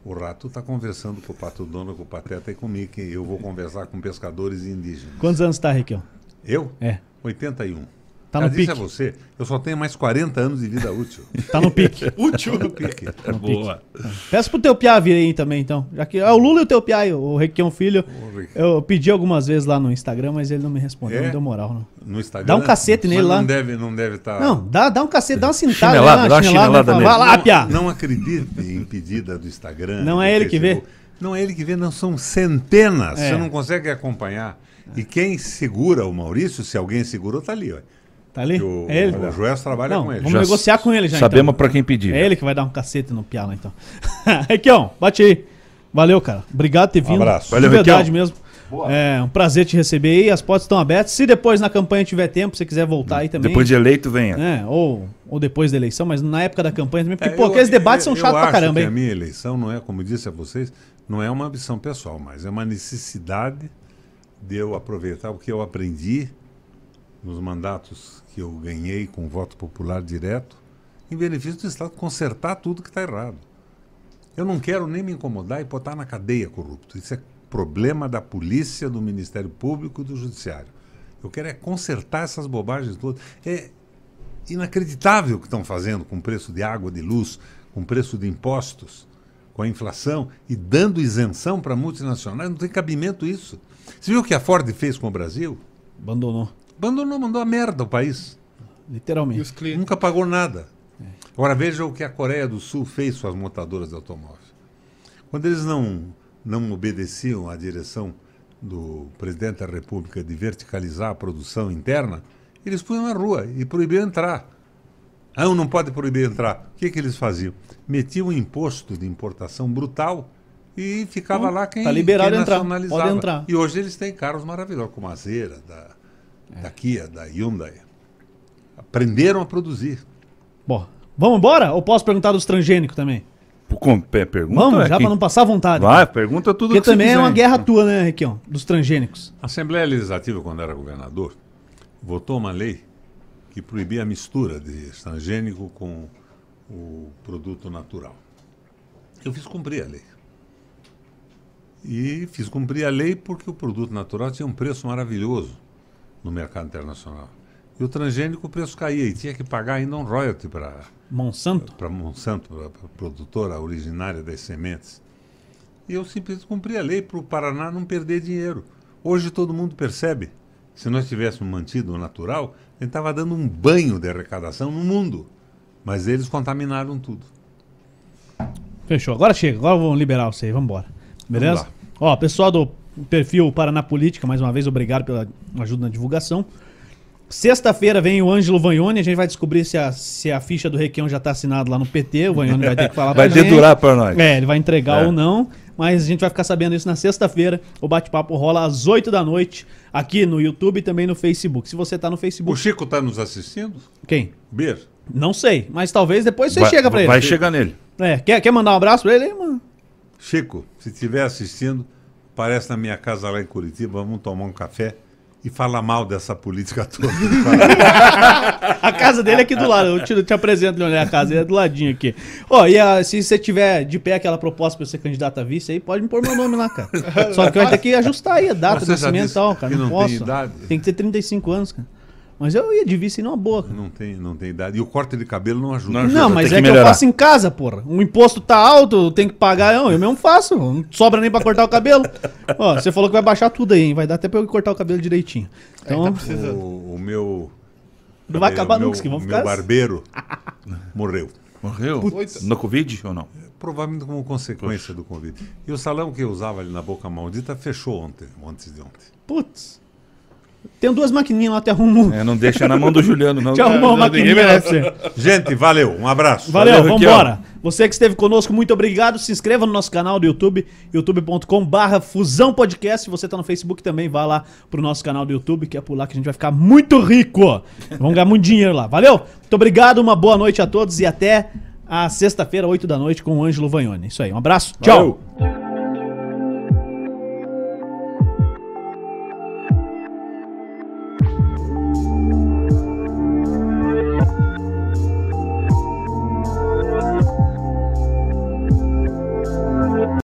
o Rato está conversando com o Pato Dono, com o Pateta e comigo, que eu vou conversar com pescadores e indígenas. Quantos anos tá, Riquel? Eu? É. 81. Tá no pique. a você, eu só tenho mais 40 anos de vida útil. Tá no pique. (laughs) útil no pique. Boa. Peça pro teu piá vir aí também, então. Já que é o Lula e o teu piá, aí, o Requião Filho. Ô. Eu pedi algumas vezes lá no Instagram, mas ele não me respondeu, É? não deu moral, não. No Instagram. Dá um cacete nele mas lá. Não deve, não deve tá estar. Não, dá, dá um cacete, dá uma cintada. Chinelada, né, dá uma chinelada nele. Vai lá, não, piá. não acredite em pedida do Instagram. Não é ele que vê? Não é ele que vê, não são centenas. É. Você não consegue acompanhar. E quem segura o Maurício, se alguém segurou, tá ali. Ó. Tá ali? O, é ele? o Joel trabalha Não, com ele. vamos Já negociar com ele já, Sabemos então. pra quem pedir. É ele que vai dar um cacete no lá, então. (laughs) Requião, bate aí. Valeu, cara. Obrigado por ter vindo. abraço. De Valeu, verdade Requião. mesmo. É um prazer te receber aí. As portas estão abertas. Se depois na campanha tiver tempo, você quiser voltar aí também. Depois de eleito, venha. É, ou, ou depois da eleição, mas na época da campanha também. Porque, É, pô, eu- aqueles debates eu- são chatos pra caramba, que a hein? minha eleição não é, como disse a vocês, não é uma ambição pessoal, mas é uma necessidade de eu aproveitar o que eu aprendi nos mandatos que eu ganhei com voto popular direto, em benefício do Estado, consertar tudo que está errado. Eu não quero nem me incomodar e botar na cadeia corrupto. Isso é problema da polícia, do Ministério Público e do Judiciário. Eu quero é consertar essas bobagens todas. É inacreditável o que estão fazendo com o preço de água, de luz, com o preço de impostos, com a inflação e dando isenção para multinacionais. Não tem cabimento isso. Você viu o que a Ford fez com o Brasil? Abandonou. Abandonou, mandou a merda o país. Literalmente. Nunca pagou nada. Agora veja o que a Coreia do Sul fez com as montadoras de automóvel. Quando eles não, não obedeciam à direção do presidente da República de verticalizar a produção interna, eles punham na rua e proibiam entrar. Ah, não pode proibir entrar. O que, que eles faziam? Metiam um imposto de importação brutal e ficava lá quem, tá liberado quem entrar, nacionalizava. pode entrar. E hoje eles têm carros maravilhosos, como a Zera, da, É. da Kia, da Hyundai. Aprenderam a produzir. Bom, vamos embora? Ou posso perguntar dos transgênicos também? Com, pergunta Vamos, é já pra não passar vontade. Vai, pergunta tudo Porque que você também é uma guerra tua, né, Requião? Dos transgênicos. A Assembleia Legislativa, quando era governador, votou uma lei que proibia a mistura de transgênico com o produto natural. Eu fiz cumprir a lei. E fiz cumprir a lei porque o produto natural tinha um preço maravilhoso no mercado internacional. E o transgênico o preço caía e tinha que pagar ainda um royalty para Monsanto? para Monsanto, para a produtora originária das sementes. E eu simplesmente cumpri a lei para o Paraná não perder dinheiro. Hoje todo mundo percebe. Se nós tivéssemos mantido o natural, a gente estava dando um banho de arrecadação no mundo. Mas eles contaminaram tudo. Fechou. Agora chega. Agora vamos liberar você aí. Vamos embora. Beleza? Vamos. Ó, pessoal do perfil Paraná Política, mais uma vez, obrigado pela ajuda na divulgação. Sexta-feira vem o Ângelo Vagnoni. A gente vai descobrir se a, se a ficha do Requião já tá assinada lá no PT. O Vagnoni vai ter que falar Vai pra gente. dedurar pra nós. É, ele vai entregar É. ou não, mas a gente vai ficar sabendo isso na sexta-feira. O bate-papo rola às 8 da noite aqui no YouTube e também no Facebook. Se você tá no O Facebook, Chico está nos assistindo? quem? Ber. Não sei, mas talvez depois você vai, chega pra ele. Vai chegar nele. É, quer, quer mandar um abraço pra ele, aí, mano? Chico, se estiver assistindo, aparece na minha casa lá em Curitiba, vamos tomar um café e falar mal dessa política toda. (laughs) A casa dele é aqui do lado. Eu te, te apresento, Leonel, a casa é do ladinho aqui. Ó, e a- se você tiver de pé aquela proposta pra ser candidato a vice aí, pode me pôr meu nome lá, cara. Só que vai ter que ajustar aí a data já nascimento e tal, cara. Não, não tem posso. idade? Tem que ter 35 anos, cara. Mas eu ia de vice numa boa, não, tem, não tem idade. E o corte de cabelo não ajuda. Não ajuda. Não, mas tem é que que eu melhorar. faço em casa, porra. O imposto tá alto, tem que pagar. Não, eu mesmo faço. Não sobra nem pra cortar o cabelo. Ó, você falou que vai baixar tudo aí, hein? Vai dar até pra eu cortar o cabelo direitinho. Então, tá precisando. O, o meu. não vai acabar o meu, nunca, que vão o ficar. meu barbeiro (laughs) morreu. Morreu? Putz. No Covid ou não? Provavelmente como consequência do Covid. E o salão que eu usava ali na Boca Maldita fechou ontem, antes de ontem. Putz. Tem duas maquininhas lá, te arrumo. É, não deixa na mão do Juliano, não. Te arrumou uma maquininha pra você. Gente, valeu, um abraço. Valeu, Valeu, vambora. Você que esteve conosco, muito obrigado. Se inscreva no nosso canal do YouTube, youtube.com barra Fusão Podcast. Se você tá no Facebook também, vá lá pro nosso canal do YouTube, que é por lá que a gente vai ficar muito rico. Vamos ganhar muito dinheiro lá. Valeu? Muito obrigado, uma boa noite a todos e até a sexta-feira, 8 da noite, com o Ângelo Vagnoni. Isso aí, um abraço. Tchau. Valeu.